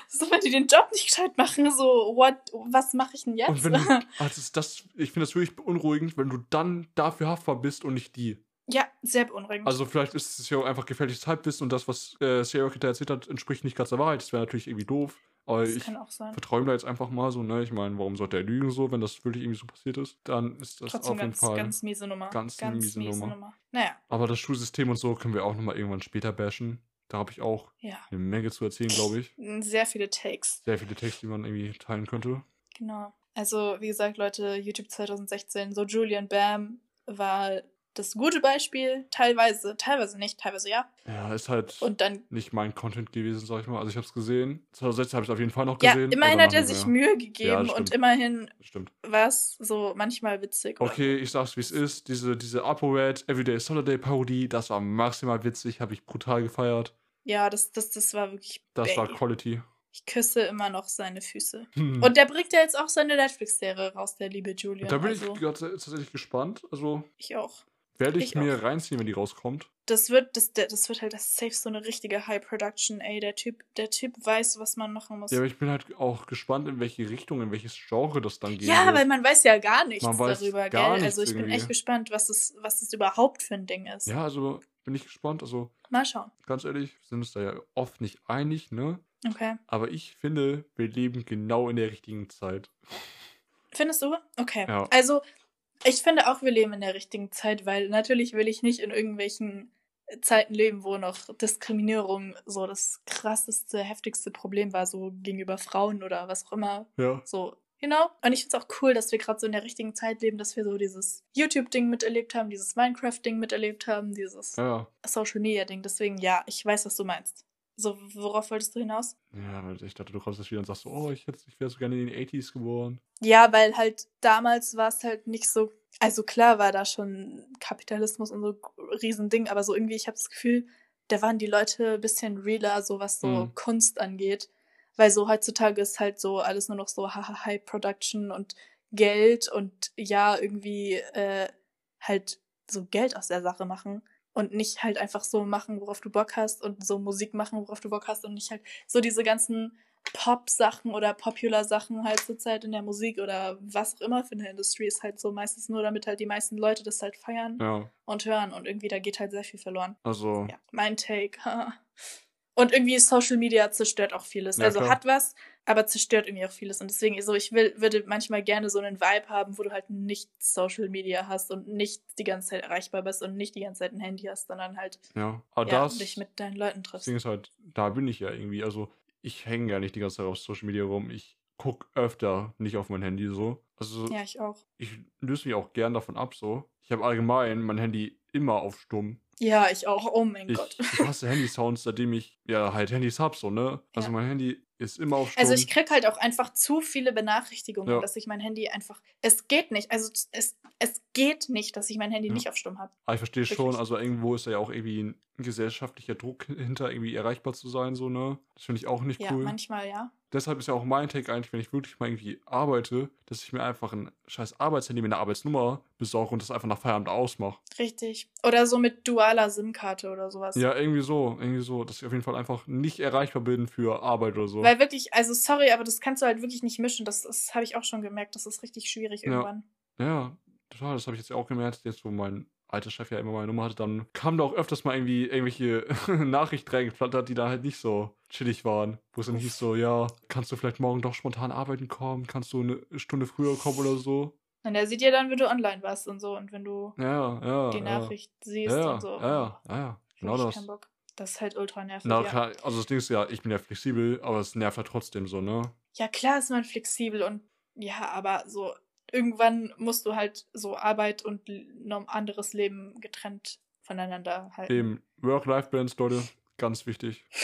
so wenn die den Job nicht gescheit machen, so, what, was mache ich denn jetzt? und wenn also das, ich finde das wirklich beunruhigend, wenn du dann dafür haftbar bist und nicht die. ja, sehr beunruhigend. Also vielleicht ist es ja auch einfach gefährliches Halbwissen und das, was äh, Sarah Kid da erzählt hat, entspricht nicht ganz der Wahrheit. Das wäre natürlich irgendwie doof. Aber das ich kann auch sein. vertraue ihm da jetzt einfach mal so, ne? Ich meine, warum sollte er lügen so, wenn das wirklich irgendwie so passiert ist? Dann ist das Trotzdem auf jeden ganz, Fall. ganz miese Nummer. ganz miese Nummer. Naja, Aber das Schulsystem und so können wir auch nochmal irgendwann später bashen. Da habe ich auch ja. eine Menge zu erzählen, glaube ich. Sehr viele Takes. Sehr viele Texte, die man irgendwie teilen könnte. Genau. Also, wie gesagt, Leute, YouTube 2016, so Julian Bam war das gute Beispiel. Teilweise, teilweise nicht, teilweise ja. Ja, ist halt Und dann, nicht mein Content gewesen, sag ich mal. Also ich habe es gesehen. 2016 habe ich es auf jeden Fall noch ja, gesehen. immerhin aber hat er sich. Mühe gegeben das und immerhin war es so manchmal witzig. oder Okay, ich sag's wie es ist. Diese, diese ApoRed Everyday Soliday Parodie, das war maximal witzig, habe ich brutal gefeiert. Ja, das, das, das war wirklich. Das war Bae. Quality. Ich küsse immer noch seine Füße. Hm. Und der bringt ja jetzt auch seine Netflix-Serie raus, der liebe Julian. da bin also, ich tatsächlich gespannt. Also, ich auch. Werde ich, Ich mir auch. reinziehen, wenn die rauskommt. Das wird, das, das wird halt das safe so eine richtige High Production, ey. Der Typ, der Typ weiß, was man machen muss. Ja, aber ich bin halt auch gespannt, in welche Richtung, in welches Genre das dann geht. Ja, weil man weiß ja gar nichts darüber, gar gell? nichts Also ich bin irgendwie. echt gespannt, was das, was das überhaupt für ein Ding ist. Ja, also bin ich gespannt. Also Mal schauen. ganz ehrlich, wir sind uns da ja oft nicht einig, ne? Okay. Aber ich finde, wir leben genau in der richtigen Zeit. Findest du? Okay. Ja. Also, ich finde auch, wir leben in der richtigen Zeit, weil natürlich will ich nicht in irgendwelchen Zeiten leben, wo noch Diskriminierung so das krasseste, heftigste Problem war, so gegenüber Frauen oder was auch immer. Ja. So, you know? Und ich finde es auch cool, dass wir gerade so in der richtigen Zeit leben, dass wir so dieses YouTube-Ding miterlebt haben, dieses Minecraft-Ding miterlebt haben, dieses Ja. Social-Media-Ding. Deswegen, ja, ich weiß, was du meinst. So, worauf wolltest du hinaus? Ja, weil ich dachte, du kommst jetzt wieder und sagst so, oh, ich, hätte- ich wäre so gerne in den 80s geboren. Ja, weil halt damals war es halt nicht so. Also klar war da schon Kapitalismus und so Riesending, aber so irgendwie, ich habe das Gefühl, da waren die Leute ein bisschen realer, so was so Mhm. Kunst angeht. Weil so heutzutage ist halt so alles nur noch so High Production und Geld und ja, irgendwie äh, halt so Geld aus der Sache machen. Und nicht halt einfach so machen, worauf du Bock hast und so Musik machen, worauf du Bock hast und nicht halt so diese ganzen Pop-Sachen oder Popular-Sachen halt zurzeit in der Musik oder was auch immer für eine Industrie ist halt so meistens nur, damit halt die meisten Leute das halt feiern Ja, und hören und irgendwie da geht halt sehr viel verloren. also, Ja, mein Take. Und irgendwie Social Media zerstört auch vieles. Ja, also klar. hat was, aber zerstört irgendwie auch vieles. Und deswegen, so, ich will, würde manchmal gerne so einen Vibe haben, wo du halt nicht Social Media hast und nicht die ganze Zeit erreichbar bist und nicht die ganze Zeit ein Handy hast, sondern halt ja. Aber ja, das dich mit deinen Leuten das triffst. Ding ist halt, da bin ich ja irgendwie. Also, ich hänge ja nicht die ganze Zeit auf Social Media rum. Ich gucke öfter nicht auf mein Handy so. Also, Ja, ich auch. ich löse mich auch gern davon ab so. Ich habe allgemein mein Handy immer auf stumm. Ja, ich auch. Oh mein Ich, Gott. ich hasse Handysounds, seitdem ich ja halt Handys hab, so, ne? Also Ja. mein Handy ist immer auf stumm. Also ich krieg halt auch einfach zu viele Benachrichtigungen, Ja. dass ich mein Handy einfach. Es geht nicht. Also es, es geht nicht, dass ich mein Handy Ja. nicht auf Stumm habe. Aber ich verstehe schon, also irgendwo ist da ja auch irgendwie ein gesellschaftlicher Druck hinter, irgendwie erreichbar zu sein, so, ne? Das finde ich auch nicht Ja, cool. manchmal ja. Deshalb ist ja auch mein Take eigentlich, wenn ich wirklich mal irgendwie arbeite, dass ich mir einfach ein scheiß Arbeitshandy mit einer Arbeitsnummer besorge und das einfach nach Feierabend ausmache. Richtig. Oder so mit dualer SIM-Karte oder sowas. Ja, irgendwie so, irgendwie so, dass ich auf jeden Fall einfach nicht erreichbar bin für Arbeit oder so. Weil wirklich, also sorry, aber das kannst du halt wirklich nicht mischen. Das, das habe ich auch schon gemerkt. Das ist richtig schwierig Ja. irgendwann. Ja, total. Das habe ich jetzt auch gemerkt, jetzt wo mein alter Chef ja immer meine Nummer hatte, dann kam da auch öfters mal irgendwie irgendwelche Nachrichten reingeflattert, die da halt nicht so chillig waren. Wo es dann hieß so, ja, kannst du vielleicht morgen doch spontan arbeiten kommen? Kannst du eine Stunde früher kommen oder so? Und er sieht ja dann, wenn du online warst und so und wenn du Ja, ja. die. Nachricht siehst und so. Ja, ja, ja. Genau das. keinen Bock. Das ist halt ultra nervig. Na ja. klar, also das Ding ist ja, ich bin ja flexibel, aber es nervt halt trotzdem so, ne? Ja, klar ist man flexibel und ja, aber so irgendwann musst du halt so Arbeit und anderes Leben getrennt voneinander halten. Eben, Work-Life-Balance, Leute, ganz wichtig.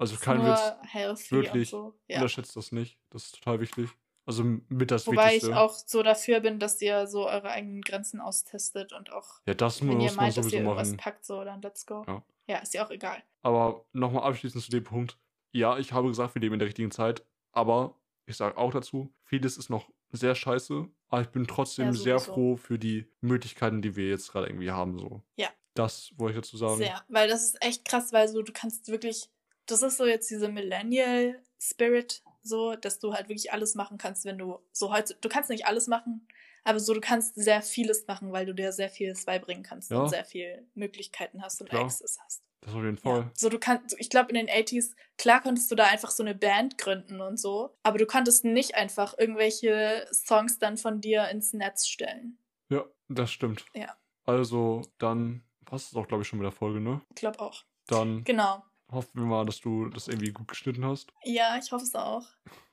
Also kein Witz, wirklich. so. Ja. unterschätzt das nicht. Das ist total wichtig. Also mit das Wobei Wichtigste. ich auch so dafür bin, dass ihr so eure eigenen Grenzen austestet und auch, ja, das wenn ihr muss man meint, dass ihr irgendwas machen. packt, so dann let's go. Ja. Ja, ist ja auch egal. Aber nochmal abschließend zu dem Punkt. Ja, ich habe gesagt, wir leben in der richtigen Zeit, aber ich sage auch dazu, vieles ist noch sehr scheiße, aber ich bin trotzdem Ja, sehr froh für die Möglichkeiten, die wir jetzt gerade irgendwie haben. So. Ja. Das wollte ich dazu sagen. Sehr, weil das ist echt krass, weil so du kannst wirklich, das ist so jetzt diese Millennial Spirit, so, dass du halt wirklich alles machen kannst, wenn du so heute, du kannst nicht alles machen, aber so du kannst sehr vieles machen, weil du dir sehr vieles beibringen kannst Ja. und sehr viele Möglichkeiten hast und Klar. Access hast. Das auf jeden Fall. Ja. So du kannst, ich glaube in den 80s, klar konntest du da einfach so eine Band gründen und so, aber du konntest nicht einfach irgendwelche Songs dann von dir ins Netz stellen. Ja, das stimmt. Ja. Also, dann passt es auch, glaube ich, schon mit der Folge, ne? Ich glaube auch. Dann Genau. Hoffen wir mal, dass du das irgendwie gut geschnitten hast. Ja, ich hoffe es auch.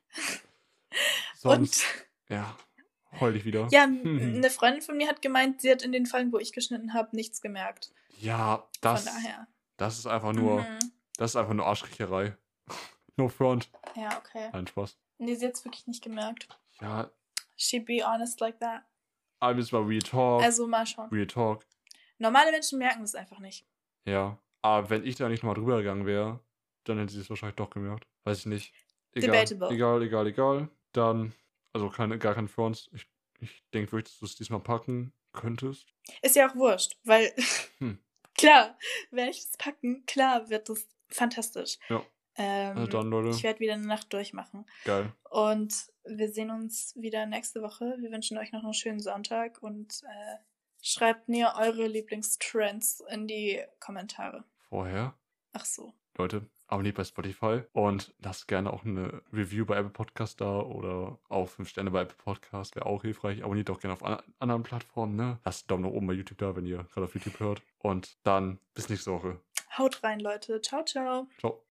Sonst, und ja, heul ich wieder. Ja, eine Freundin von mir hat gemeint, sie hat in den Folgen, wo ich geschnitten habe, nichts gemerkt. Ja, das, von daher. das ist einfach nur, Mhm. das ist einfach nur Arschkriecherei. no front. Ja, okay. Nein, Spaß. Nee, sie hat es wirklich nicht gemerkt. Ja, She be honest like that. aber jetzt mal Real Talk. Also mal schauen. Real Talk. Normale Menschen merken das einfach nicht. Ja. Aber wenn ich da nicht nochmal drüber gegangen wäre, dann hätte sie es wahrscheinlich doch gemerkt. Weiß ich nicht. Egal, Debatable. egal, egal, egal. Dann, also keine, gar keine Fronts. Ich Ich denke wirklich, dass du es diesmal packen könntest. Ist ja auch wurscht, weil Hm. klar, werde ich das packen, klar wird das fantastisch. Ja. Ähm, Also dann, Leute, ich werde wieder eine Nacht durchmachen. geil. Und wir sehen uns wieder nächste Woche. Wir wünschen euch noch einen schönen Sonntag und äh, schreibt mir eure Lieblingstrends in die Kommentare. Vorher, Ach so. Leute, abonniert bei Spotify und lasst gerne auch eine Review bei Apple Podcast da oder auch 5 Sterne bei Apple Podcast. Wäre auch hilfreich. Abonniert auch gerne auf an anderen Plattformen, ne? Lasst einen Daumen nach oben bei YouTube da, wenn ihr gerade auf YouTube hört. Und dann bis nächste Woche. Haut rein, Leute. Ciao, ciao. Ciao.